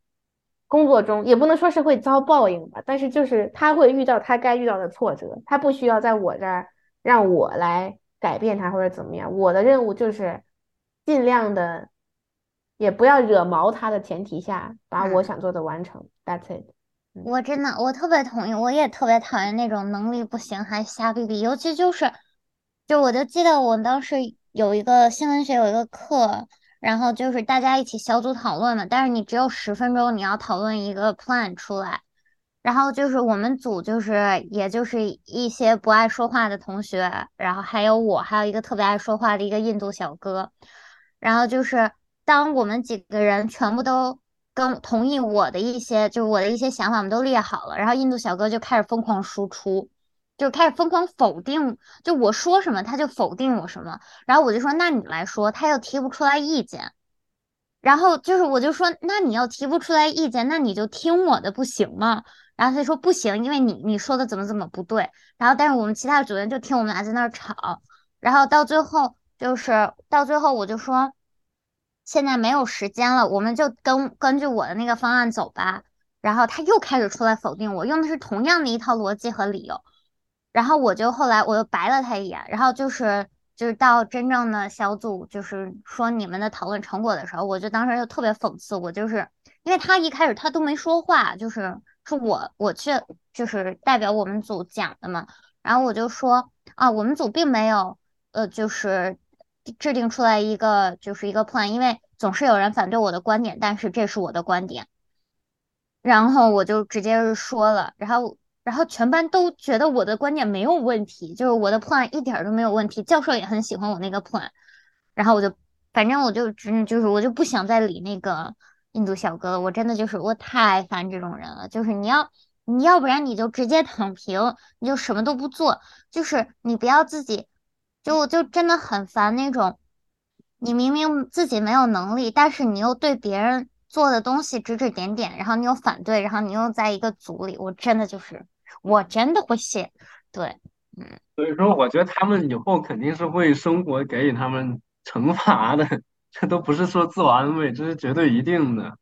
工作中也不能说是会遭报应吧，但是就是他会遇到他该遇到的挫折，他不需要在我这儿让我来改变他或者怎么样，我的任务就是尽量的也不要惹毛他的前提下，把我嗯想做的完成。That's it。我真的，我特别同意，我也特别讨厌那种能力不行还瞎逼逼，尤其就是，就我就记得我当时有一个新闻学有一个课，然后就是大家一起小组讨论嘛，但是你只有十分钟，你要讨论一个 plan 出来，然后就是我们组就是也就是一些不爱说话的同学，然后还有我，还有一个特别爱说话的一个印度小哥，然后就是当我们几个人全部都跟同意我的一些，就是我的一些想法，我们都列好了，然后印度小哥就开始疯狂输出，就开始疯狂否定，就我说什么他就否定我什么，然后我就说那你来说，他又提不出来意见。然后就是，我就说，那你要提不出来意见，那你就听我的，不行吗？然后他说不行，因为你你说的怎么怎么不对。然后但是我们其他的组员就听我们俩在那儿吵，然后到最后就是到最后我就说，现在没有时间了，我们就根根据我的那个方案走吧。然后他又开始出来否定我，用的是同样的一套逻辑和理由。然后我就后来我又白了他一眼，然后就是就是到真正的小组，就是说你们的讨论成果的时候，我就当时就特别讽刺，我就是因为他一开始他都没说话，就是是我我去就是代表我们组讲的嘛，然后我就说啊，我们组并没有呃就是制定出来一个就是一个 plan，因为总是有人反对我的观点，但是这是我的观点。然后我就直接说了，然后然后全班都觉得我的观点没有问题，就是我的 plan 一点都没有问题，教授也很喜欢我那个 plan，然后我就反正我就只就是我就不想再理那个印度小哥，我真的就是我太烦这种人了，就是你要你要不然你就直接躺平，你就什么都不做，就是你不要自己就就真的很烦那种。你明明自己没有能力，但是你又对别人做的东西指指点点，然后你又反对，然后你又在一个组里，我真的就是，我真的会谢。对，嗯所以说，我觉得他们以后肯定是会生活给予他们惩罚的，这都不是说自我安慰，这是绝对一定的。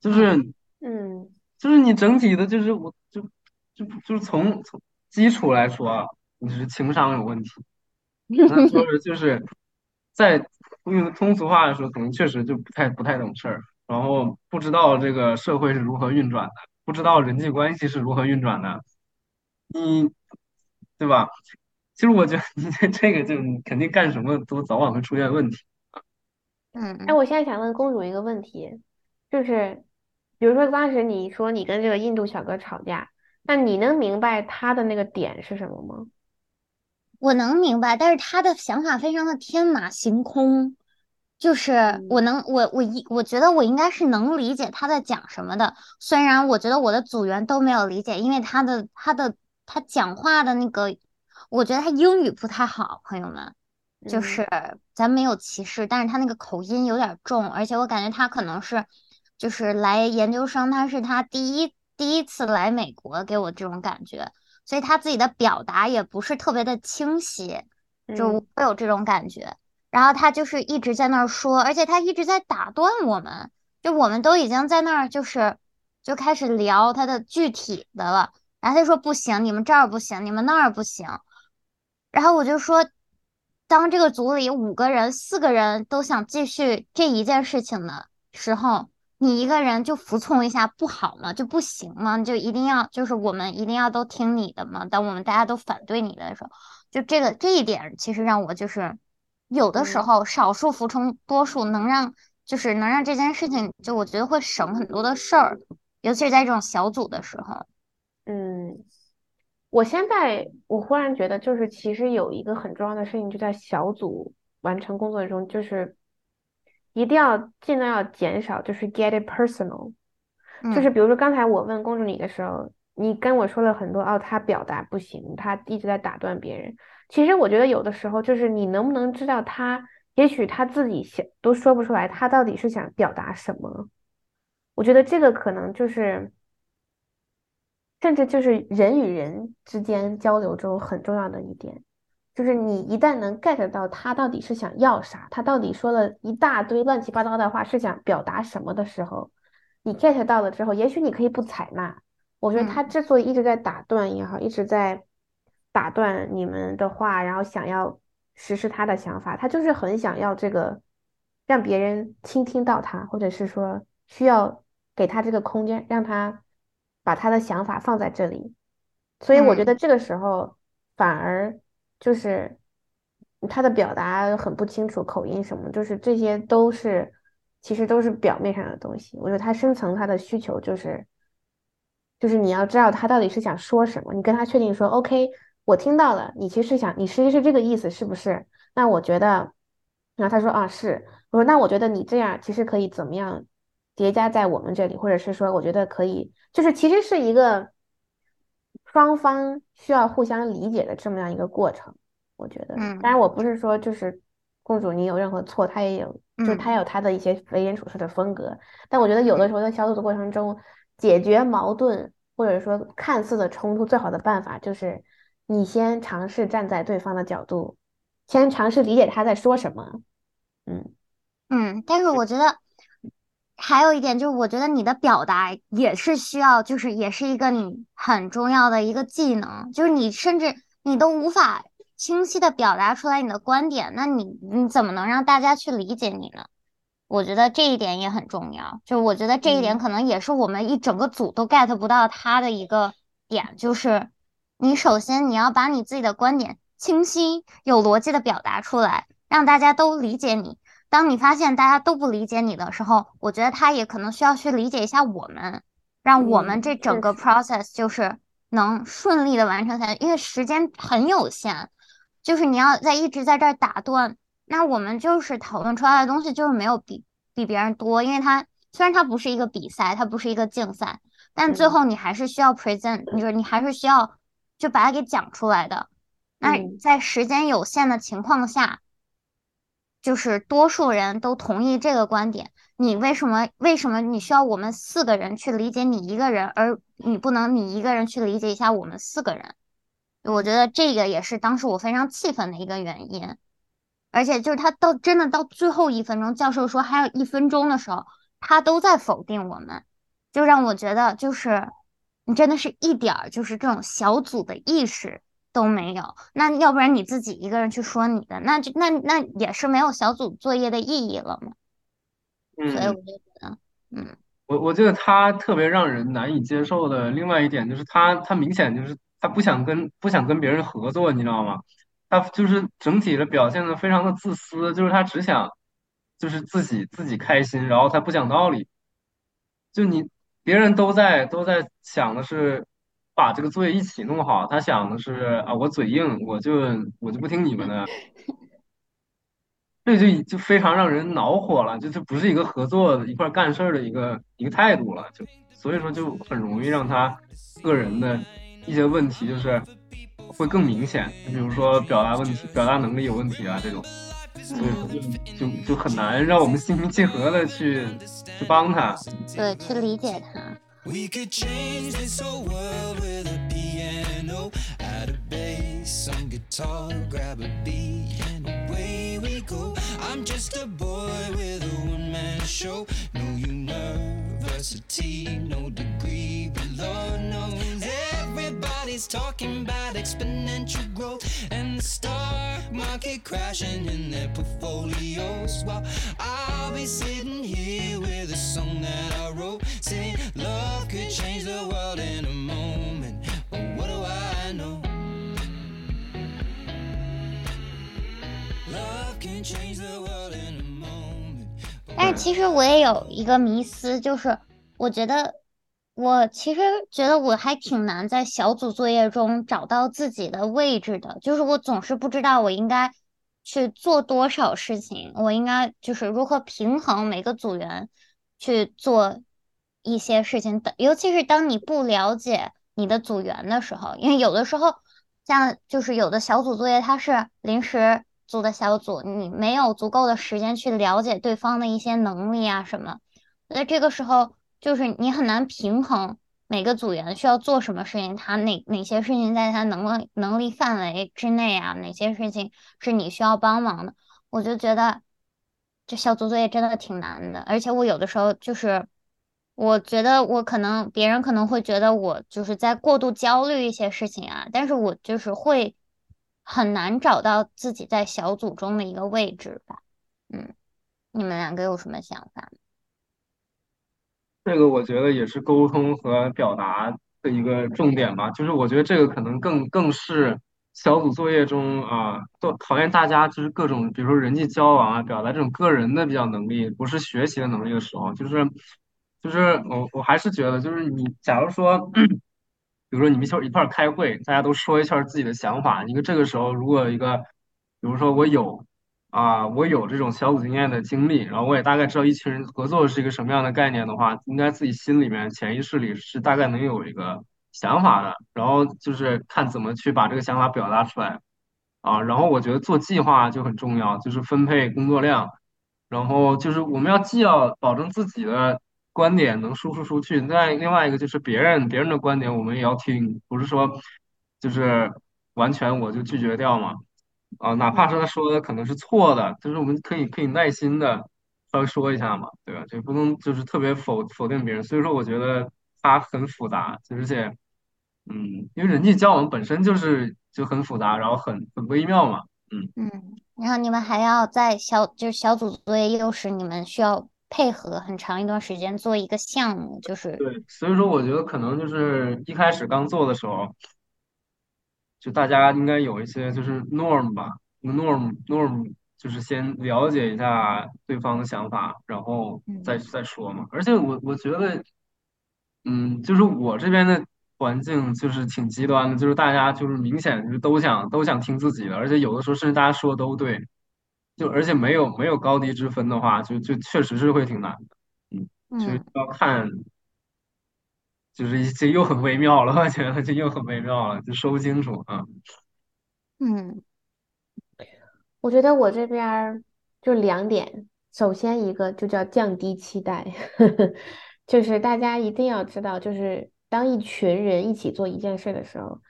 就是嗯就是你整体的，就是我就就就是从从基础来说啊，你是情商有问题。那说是就是在用通俗话来说，可能确实就不太不太懂事儿，然后不知道这个社会是如何运转的，不知道人际关系是如何运转的，你对吧？其实我觉得你这 这个就你肯定干什么都早晚会出现问题。嗯哎，我现在想问公主一个问题，就是比如说当时你说你跟这个印度小哥吵架，那你能明白他的那个点是什么吗？我能明白，但是他的想法非常的天马行空，就是我能，我我一我觉得我应该是能理解他在讲什么的，虽然我觉得我的组员都没有理解，因为他的他的他讲话的那个，我觉得他英语不太好，朋友们。就嗯是咱没有歧视，但是他那个口音有点重，而且我感觉他可能是就是来研究生，他是他第一第一次来美国，给我这种感觉，所以他自己的表达也不是特别的清晰，就我有这种感觉。然后他就是一直在那儿说，而且他一直在打断我们，就我们都已经在那儿就是就开始聊他的具体的了，然后他就说不行，你们这儿不行，你们那儿不行。然后我就说，当这个组里五个人、四个人都想继续这一件事情的时候，你一个人就服从一下不好吗？就不行吗？就一定要就是我们一定要都听你的吗？当我们大家都反对你的时候，就这个这一点，其实让我就是有的时嗯候少数服从多数，能让就是能让这件事情，就我觉得会省很多的事儿，尤其是在这种小组的时候。嗯，我现在我忽然觉得，就是其实有一个很重要的事情，就在小组完成工作中，就是一定要尽量要减少，就是 get it personal。就是嗯比如说刚才我问公主你的时候，你跟我说了很多哦，他表达不行，他一直在打断别人。其实我觉得有的时候就是你能不能知道他，也许他自己想都说不出来，他到底是想表达什么。我觉得这个可能就是，甚至就是人与人之间交流中很重要的一点，就是你一旦能 get 到他到底是想要啥，他到底说了一大堆乱七八糟的话是想表达什么的时候，你 get 到了之后，也许你可以不采纳。我觉得他之所以一直在打断也好，一直在打断你们的话，然后想要实施他的想法，他就是很想要这个让别人倾听到他，或者是说需要。给他这个空间，让他把他的想法放在这里，所以我觉得这个时候反而就是他的表达很不清楚，口音什么，就是这些都是其实都是表面上的东西。我觉得他深层他的需求就是就是你要知道他到底是想说什么，你跟他确定说 OK，我听到了，你其实是想你实际是这个意思，是不是？那我觉得，然后他说啊是，我说那我觉得你这样其实可以怎么样？叠加在我们这里，或者是说，我觉得可以，就是其实是一个双方需要互相理解的这么样一个过程。我觉得，嗯，当然我不是说就是公主你有任何错，她也有，就是她有她的一些为人处事的风格。但我觉得有的时候在小组的过程中，解决矛盾或者说看似的冲突，最好的办法就是你先尝试站在对方的角度，先尝试理解他在说什么。嗯嗯，但是我觉得。还有一点就是，我觉得你的表达也是需要，就是也是一个你很重要的一个技能。就是你甚至你都无法清晰的表达出来你的观点，那你你怎么能让大家去理解你呢？我觉得这一点也很重要。就我觉得这一点可能也是我们一整个组都 get 不到他的一个点，就是你首先你要把你自己的观点清晰有逻辑的表达出来，让大家都理解你。当你发现大家都不理解你的时候，我觉得他也可能需要去理解一下我们，让我们这整个 process 就是能顺利的完成下来。因为时间很有限，就是你要在一直在这儿打断，那我们就是讨论出来的东西就是没有比比别人多。因为它虽然它不是一个比赛，它不是一个竞赛，但最后你还是需要 present，你说你还是需要就把它给讲出来的。那在时间有限的情况下。就是多数人都同意这个观点，你为什么为什么你需要我们四个人去理解你一个人，而你不能你一个人去理解一下我们四个人？我觉得这个也是当时我非常气愤的一个原因。而且就是他到真的到最后一分钟，教授说还有一分钟的时候，他都在否定我们，就让我觉得就是你真的是一点儿就是这种小组的意识。都没有，那要不然你自己一个人去说你的，那就那那也是没有小组作业的意义了嘛。嗯，所以我就觉得，嗯，我我觉得他特别让人难以接受的另外一点就是他他明显就是他不想跟不想跟别人合作，你知道吗？他就是整体的表现的非常的自私，就是他只想就是自己自己开心，然后他不讲道理。就你别人都在都在想的是。把这个作业一起弄好，他想的是啊，我嘴硬，我就我就不听你们的，这就就非常让人恼火了，就这不是一个合作一块干事儿的一个一个态度了，就所以说就很容易让他个人的一些问题就是会更明显，就比如说表达问题、表达能力有问题啊这种，所以说就就就很难让我们心平气和的去去帮他，对，去理解他。We could change this whole world with a piano, add a bass, some guitar, grab a beat, and away we go. I'm just a boy with a one man show. No university, no degree, but Lord knows everybody's talking about exponential growth and the stock market crashing in their portfolios. While I'll be sitting here with a song that I wrote, saying love could change the world in a moment. But what do I know? Love can change the world in a moment. 但是其实我也有一个迷思，就是我觉得 我其实觉得我还挺难在小组作业中找到自己的位置的，就是我总是不知道我应该去做多少事情，我应该就是如何平衡每个组员去做一些事情的，尤其是当你不了解你的组员的时候，因为有的时候像就是有的小组作业它是临时组的小组，你没有足够的时间去了解对方的一些能力啊什么，那这个时候就是你很难平衡每个组员需要做什么事情，他哪哪些事情在他能力能力范围之内啊，哪些事情是你需要帮忙的，我就觉得这小组作业真的挺难的，而且我有的时候就是。我觉得我可能别人可能会觉得我就是在过度焦虑一些事情啊，但是我就是会很难找到自己在小组中的一个位置吧。嗯，你们两个有什么想法？这个我觉得也是沟通和表达的一个重点吧，就是我觉得这个可能更更是小组作业中啊，都考验大家就是各种，比如说人际交往啊，表达这种个人的比较能力，不是学习的能力的时候，就是就是我我还是觉得，就是你假如说，比如说你们一块一块开会，大家都说一下自己的想法，一个这个时候如果一个，比如说我有。啊，我有这种小组经验的经历，然后我也大概知道一群人合作是一个什么样的概念的话，应该自己心里面潜意识里是大概能有一个想法的，然后就是看怎么去把这个想法表达出来啊。然后我觉得做计划就很重要，就是分配工作量，然后就是我们要既要保证自己的观点能输出出去，再另外一个就是别人别人的观点我们也要听，不是说就是完全我就拒绝掉嘛。啊，哪怕是他说的可能是错的，就是我们可以可以耐心的稍微说一下嘛，对吧？就不能就是特别否否定别人。所以说，我觉得它很复杂，而且，嗯，因为人际交往本身就是就很复杂，然后很很微妙嘛，嗯，嗯，然后你们还要在小就是小组作业，又是你们需要配合很长一段时间做一个项目，就是对。所以说，我觉得可能就是一开始刚做的时候，就大家应该有一些就是 norm 吧，norm norm 就是先了解一下对方的想法，然后再嗯再说嘛。而且我我觉得。嗯，就是我这边的环境就是挺极端的，就是大家就是明显就是都想都想听自己的，而且有的时候甚至大家说的都对，就而且没有没有高低之分的话，就就确实是会挺难的。嗯，就是嗯要看，就是这又很微妙了，我觉得这又很微妙了，就说不清楚啊。嗯我觉得我这边就两点，首先一个就叫降低期待，就是大家一定要知道，就是当一群人一起做一件事的时候，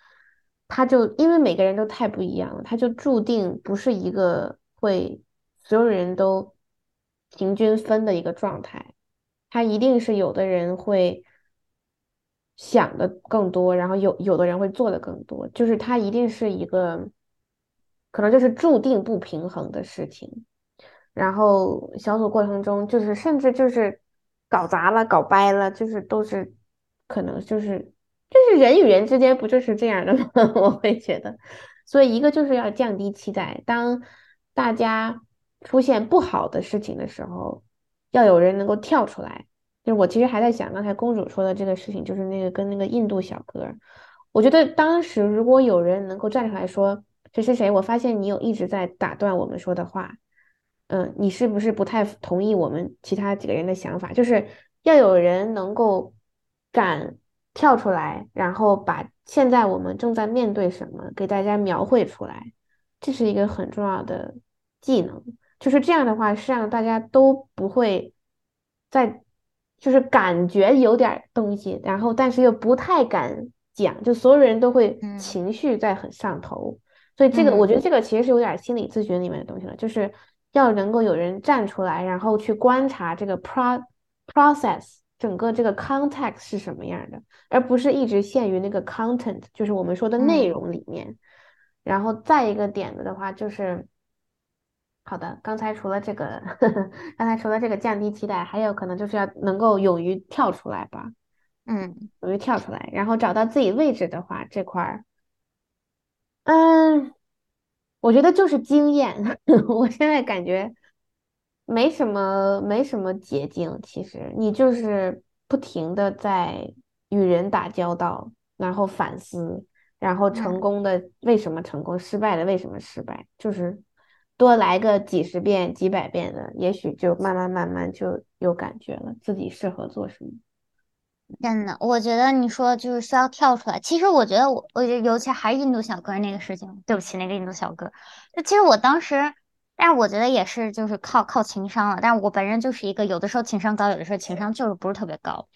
他就因为每个人都太不一样了，他就注定不是一个会所有人都平均分的一个状态，他一定是有的人会想的更多，然后有有的人会做的更多，就是他一定是一个。可能就是注定不平衡的事情。然后小组过程中，就是甚至就是搞砸了、搞掰了，就是都是可能就是就是人与人之间不就是这样的吗？我会觉得，所以一个就是要降低期待，当大家出现不好的事情的时候，要有人能够跳出来。就是我其实还在想刚才公主说的这个事情，就是那个跟那个印度小哥，我觉得当时如果有人能够站出来说。谁谁谁，我发现你有一直在打断我们说的话，嗯，你是不是不太同意我们其他几个人的想法？就是要有人能够敢跳出来，然后把现在我们正在面对什么给大家描绘出来，这是一个很重要的技能。就是这样的话，是让大家都不会在，就是感觉有点东西，然后但是又不太敢讲，就所有人都会嗯情绪在很上头。所以这个，我嗯觉得这个其实是有点心理咨询里面的东西了，就是要能够有人站出来，然后去观察这个 pro process 整个这个 context 是什么样的，而不是一直限于那个 content，就是我们说的内嗯容里面。然后再一个点子的话，就是好的，刚才除了这个，刚才除了这个降低期待，还有可能就是要能够勇于跳出来吧，嗯勇于跳出来，然后找到自己位置的话，这块儿。嗯，我觉得就是经验。我现在感觉没什么，没什么捷径。其实你就是不停的在与人打交道，然后反思，然后成嗯功的为什么成功，失败的为什么失败，就是多来个几十遍、几百遍的，也许就慢慢慢慢就有感觉了，自己适合做什么。真的，我觉得你说就是需要跳出来。其实我觉得我，我觉得尤其还是印度小哥那个事情，对不起，那个印度小哥。就其实我当时，但是我觉得也是就是靠靠情商了。但是我本人就是一个有的时候情商高，有的时候情商就是不是特别高。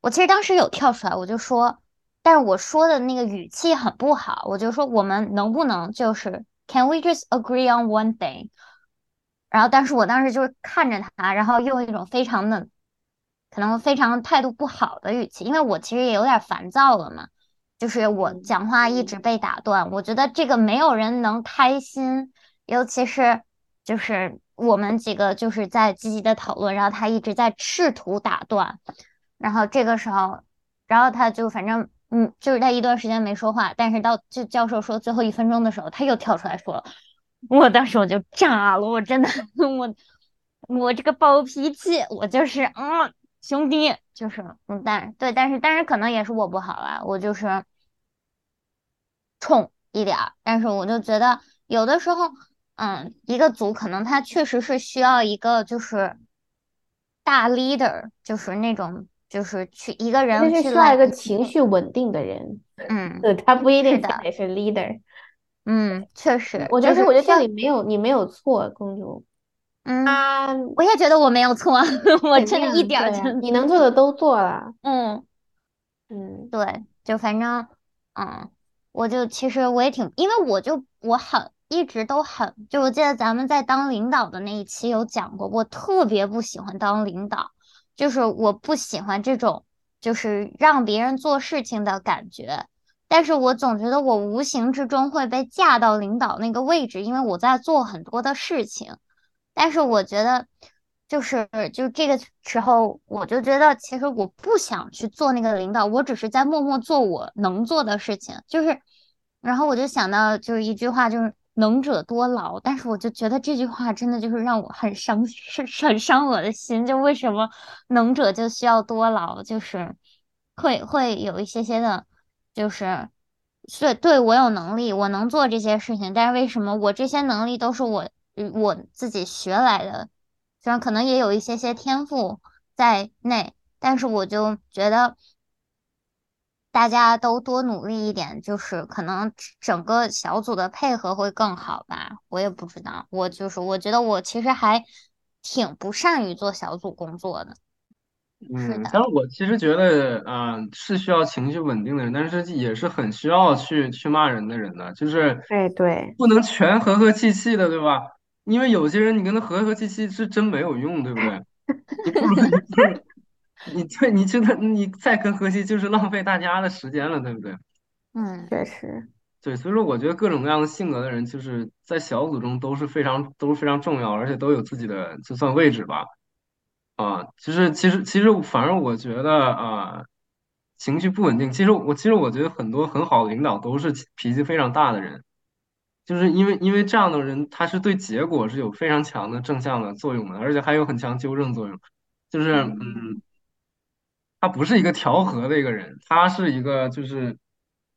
我其实当时有跳出来，我就说，但是我说的那个语气很不好，我就说我们能不能就是 Can we just agree on one thing？然后，但是我当时就是看着他，然后用一种非常的。可能非常态度不好的语气，因为我其实也有点烦躁了嘛，就是我讲话一直被打断，我觉得这个没有人能开心，尤其是就是我们几个就是在积极的讨论，然后他一直在试图打断，然后这个时候，然后他就反正嗯，就是他一段时间没说话，但是到就教授说最后一分钟的时候，他又跳出来说了，我当时我就炸了，我真的 我我这个暴脾气，我就是嗯。兄弟，就是嗯，但对，但是但是可能也是我不好啊，我就是冲一点儿，但是我就觉得有的时候，嗯，一个组可能他确实是需要一个就是大 leader，就是那种就是去一个人就是去来需要一个情绪稳定的人，嗯对，他不一定得是 leader。嗯，确实，我觉得，就是我觉得这里没有你没有错，公主。嗯，啊，我也觉得我没有错，我真的一点儿就你能做的都做了。嗯。嗯，对，就反正，嗯，我就其实我也挺，因为我就我很一直都很，就我记得咱们在当领导的那一期有讲过，我特别不喜欢当领导，就是我不喜欢这种就是让别人做事情的感觉，但是我总觉得我无形之中会被架到领导那个位置，因为我在做很多的事情。但是我觉得，就是就这个时候，我就觉得其实我不想去做那个领导，我只是在默默做我能做的事情。就是，然后我就想到就是一句话，就是能者多劳。但是我就觉得这句话真的就是让我很伤，很伤我的心。就为什么能者就需要多劳？就是会会有一些些的，就是是对我有能力，我能做这些事情，但是为什么我这些能力都是我。我自己学来的，虽然可能也有一些些天赋在内，但是我就觉得大家都多努力一点，就是可能整个小组的配合会更好吧。我也不知道，我就是我觉得我其实还挺不善于做小组工作的。是嗯，的，但是我其实觉得，啊、是需要情绪稳定的人，但是也是很需要去去骂人的人的，就是哎，对，不能全和和气气的，对吧？因为有些人你跟他和和气气是真没有用，对不对？你不如 你对你真的你再跟和气就是浪费大家的时间了，对不对？嗯确实，对，所以说我觉得各种各样的性格的人，就是在小组中都是非常都是非常重要，而且都有自己的就算位置吧。啊，其实其实其实，反而我觉得啊，情绪不稳定。其实我其实我觉得很多很好的领导都是脾气非常大的人，就是因为因为这样的人，他是对结果是有非常强的正向的作用的，而且还有很强纠正作用。就是嗯，他不是一个调和的一个人，他是一个就是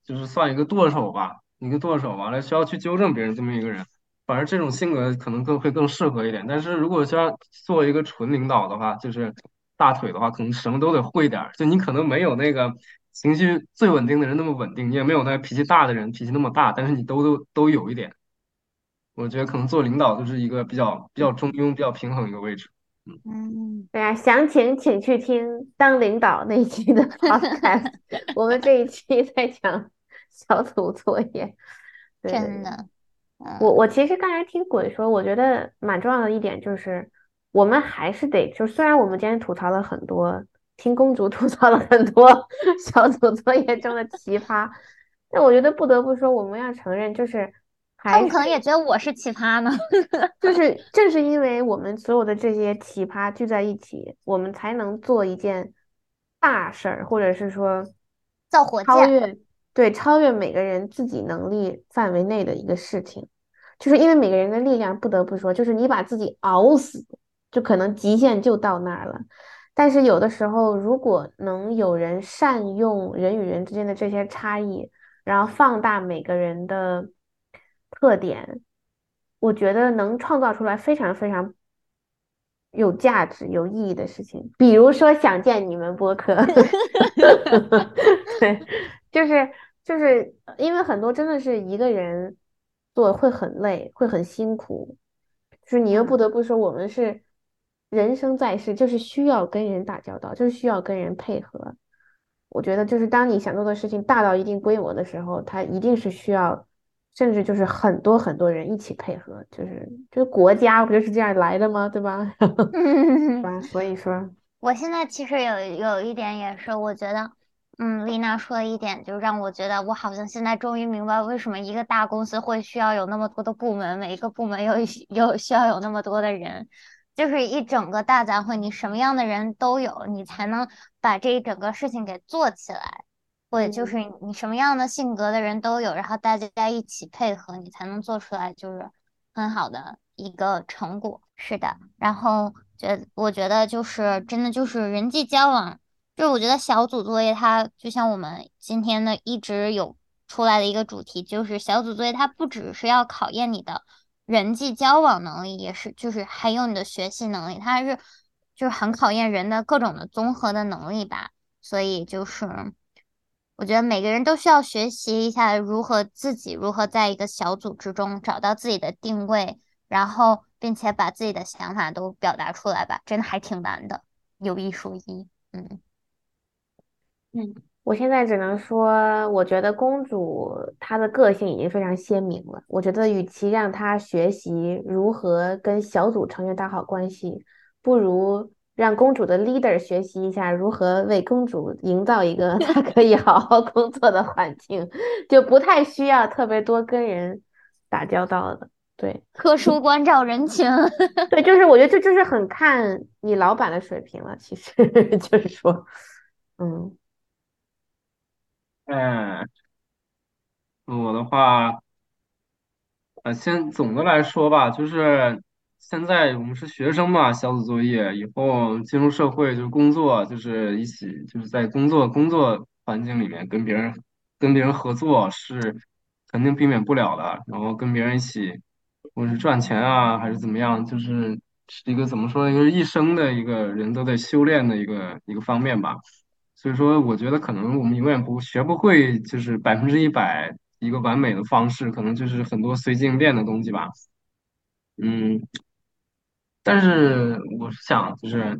就是算一个舵手吧，一个舵手，完了需要去纠正别人这么一个人。反而这种性格可能更会更适合一点。但是如果说做一个纯领导的话，就是大腿的话，可能什么都得会点儿。就你可能没有那个情绪最稳定的人那么稳定，你也没有那个脾气大的人脾气那么大，但是你都都都有一点。我觉得可能做领导就是一个比较比较中庸、比较平衡一个位置。嗯，对啊，详情请去听当领导那一期的 podcast，我们这一期在讲小组作业。真的，嗯我我其实刚才听鬼说，我觉得蛮重要的一点就是，我们还是得，就虽然我们今天吐槽了很多，听公主吐槽了很多小组作业中的奇葩，但我觉得不得不说，我们要承认，就是他们可能也觉得我是奇葩呢。就是正是因为我们所有的这些奇葩聚在一起，我们才能做一件大事儿，或者是说造火箭，超越，对，超越每个人自己能力范围内的一个事情。就是因为每个人的力量，不得不说，就是你把自己熬死，就可能极限就到那儿了。但是有的时候，如果能有人善用人与人之间的这些差异，然后放大每个人的特点，我觉得能创造出来非常非常有价值、有意义的事情，比如说想见你们播客，对，就是就是因为很多真的是一个人做会很累，会很辛苦，就是你又不得不说我们是人生在世，就是需要跟人打交道，就是需要跟人配合。我觉得就是当你想做的事情大到一定规模的时候，它一定是需要，甚至就是很多很多人一起配合，就是就是国家不就是这样来的吗？对吧？所以说，我现在其实有有一点也是，我觉得，嗯，丽娜说的一点，就让我觉得我好像现在终于明白为什么一个大公司会需要有那么多的部门，每一个部门有有需要有那么多的人。就是一整个大杂烩，你什么样的人都有，你才能把这一整个事情给做起来。或者就是你什么样的性格的人都有，然后大家一起配合，你才能做出来就是很好的一个成果。是的，然后觉我觉得就是真的就是人际交往，就是我觉得小组作业它就像我们今天的一直有出来的一个主题，就是小组作业它不只是要考验你的。人际交往能力也是，就是还有你的学习能力，它是就是很考验人的各种的综合的能力吧。所以就是我觉得每个人都需要学习一下如何自己如何在一个小组之中找到自己的定位，然后并且把自己的想法都表达出来吧，真的还挺难的。有一说一，嗯嗯。我现在只能说，我觉得公主她的个性已经非常鲜明了。我觉得，与其让她学习如何跟小组成员打好关系，不如让公主的 leader 学习一下如何为公主营造一个 她可以好好工作的环境，就不太需要特别多跟人打交道的。对，特殊关照人情。对，就是我觉得这就是很看你老板的水平了。其实 就是说，嗯。嗯，我的话，呃，先总的来说吧，就是现在我们是学生嘛，小组作业，以后进入社会就是工作，就是一起就是在工作工作环境里面跟别人跟别人合作是肯定避免不了的，然后跟别人一起，或是赚钱啊，还是怎么样，就是是一个怎么说呢，就是一生的一个人都在修炼的一个一个方面吧。所以说，我觉得可能我们永远不学不会，就是百分之一百一个完美的方式，可能就是很多随机应变的东西吧。嗯，但是我是想，就是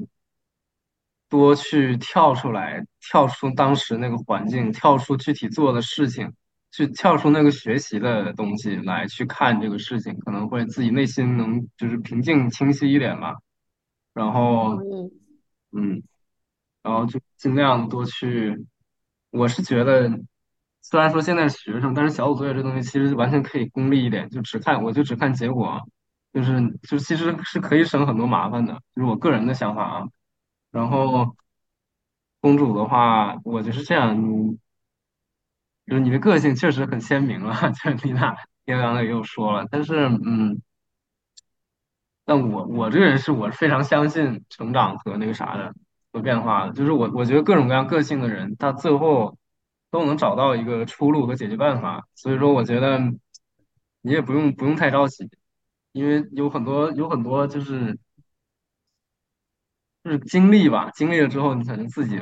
多去跳出来，跳出当时那个环境，跳出具体做的事情，去跳出那个学习的东西来去看这个事情，可能会自己内心能就是平静清晰一点吧。然后，嗯。然后就尽量多去，我是觉得，虽然说现在是学生，但是小组作业这东西其实完全可以功利一点，就只看我就只看结果，就是就其实是可以省很多麻烦的，就是我个人的想法啊。然后公主的话，我就是这样，就是你的个性确实很鲜明了，就是丽娜刚刚也有说了，但是嗯。但我我这个人是我非常相信成长和那个啥的。和变化的，就是我我觉得各种各样个性的人，他最后都能找到一个出路和解决办法。所以说，我觉得你也不用不用太着急，因为有很多有很多就是就是经历吧，经历了之后，你才能自己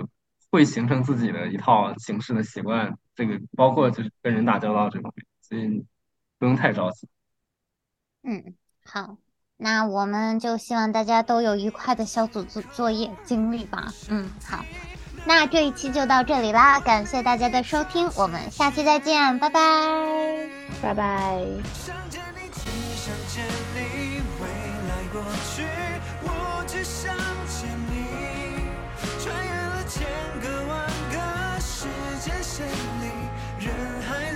会形成自己的一套行事的习惯。这个包括就是跟人打交道这方面，所以不用太着急。嗯，好。那我们就希望大家都有愉快的小组作作业经历吧。嗯，好，那这一期就到这里啦，感谢大家的收听，我们下期再见，拜拜，拜拜。界限里人海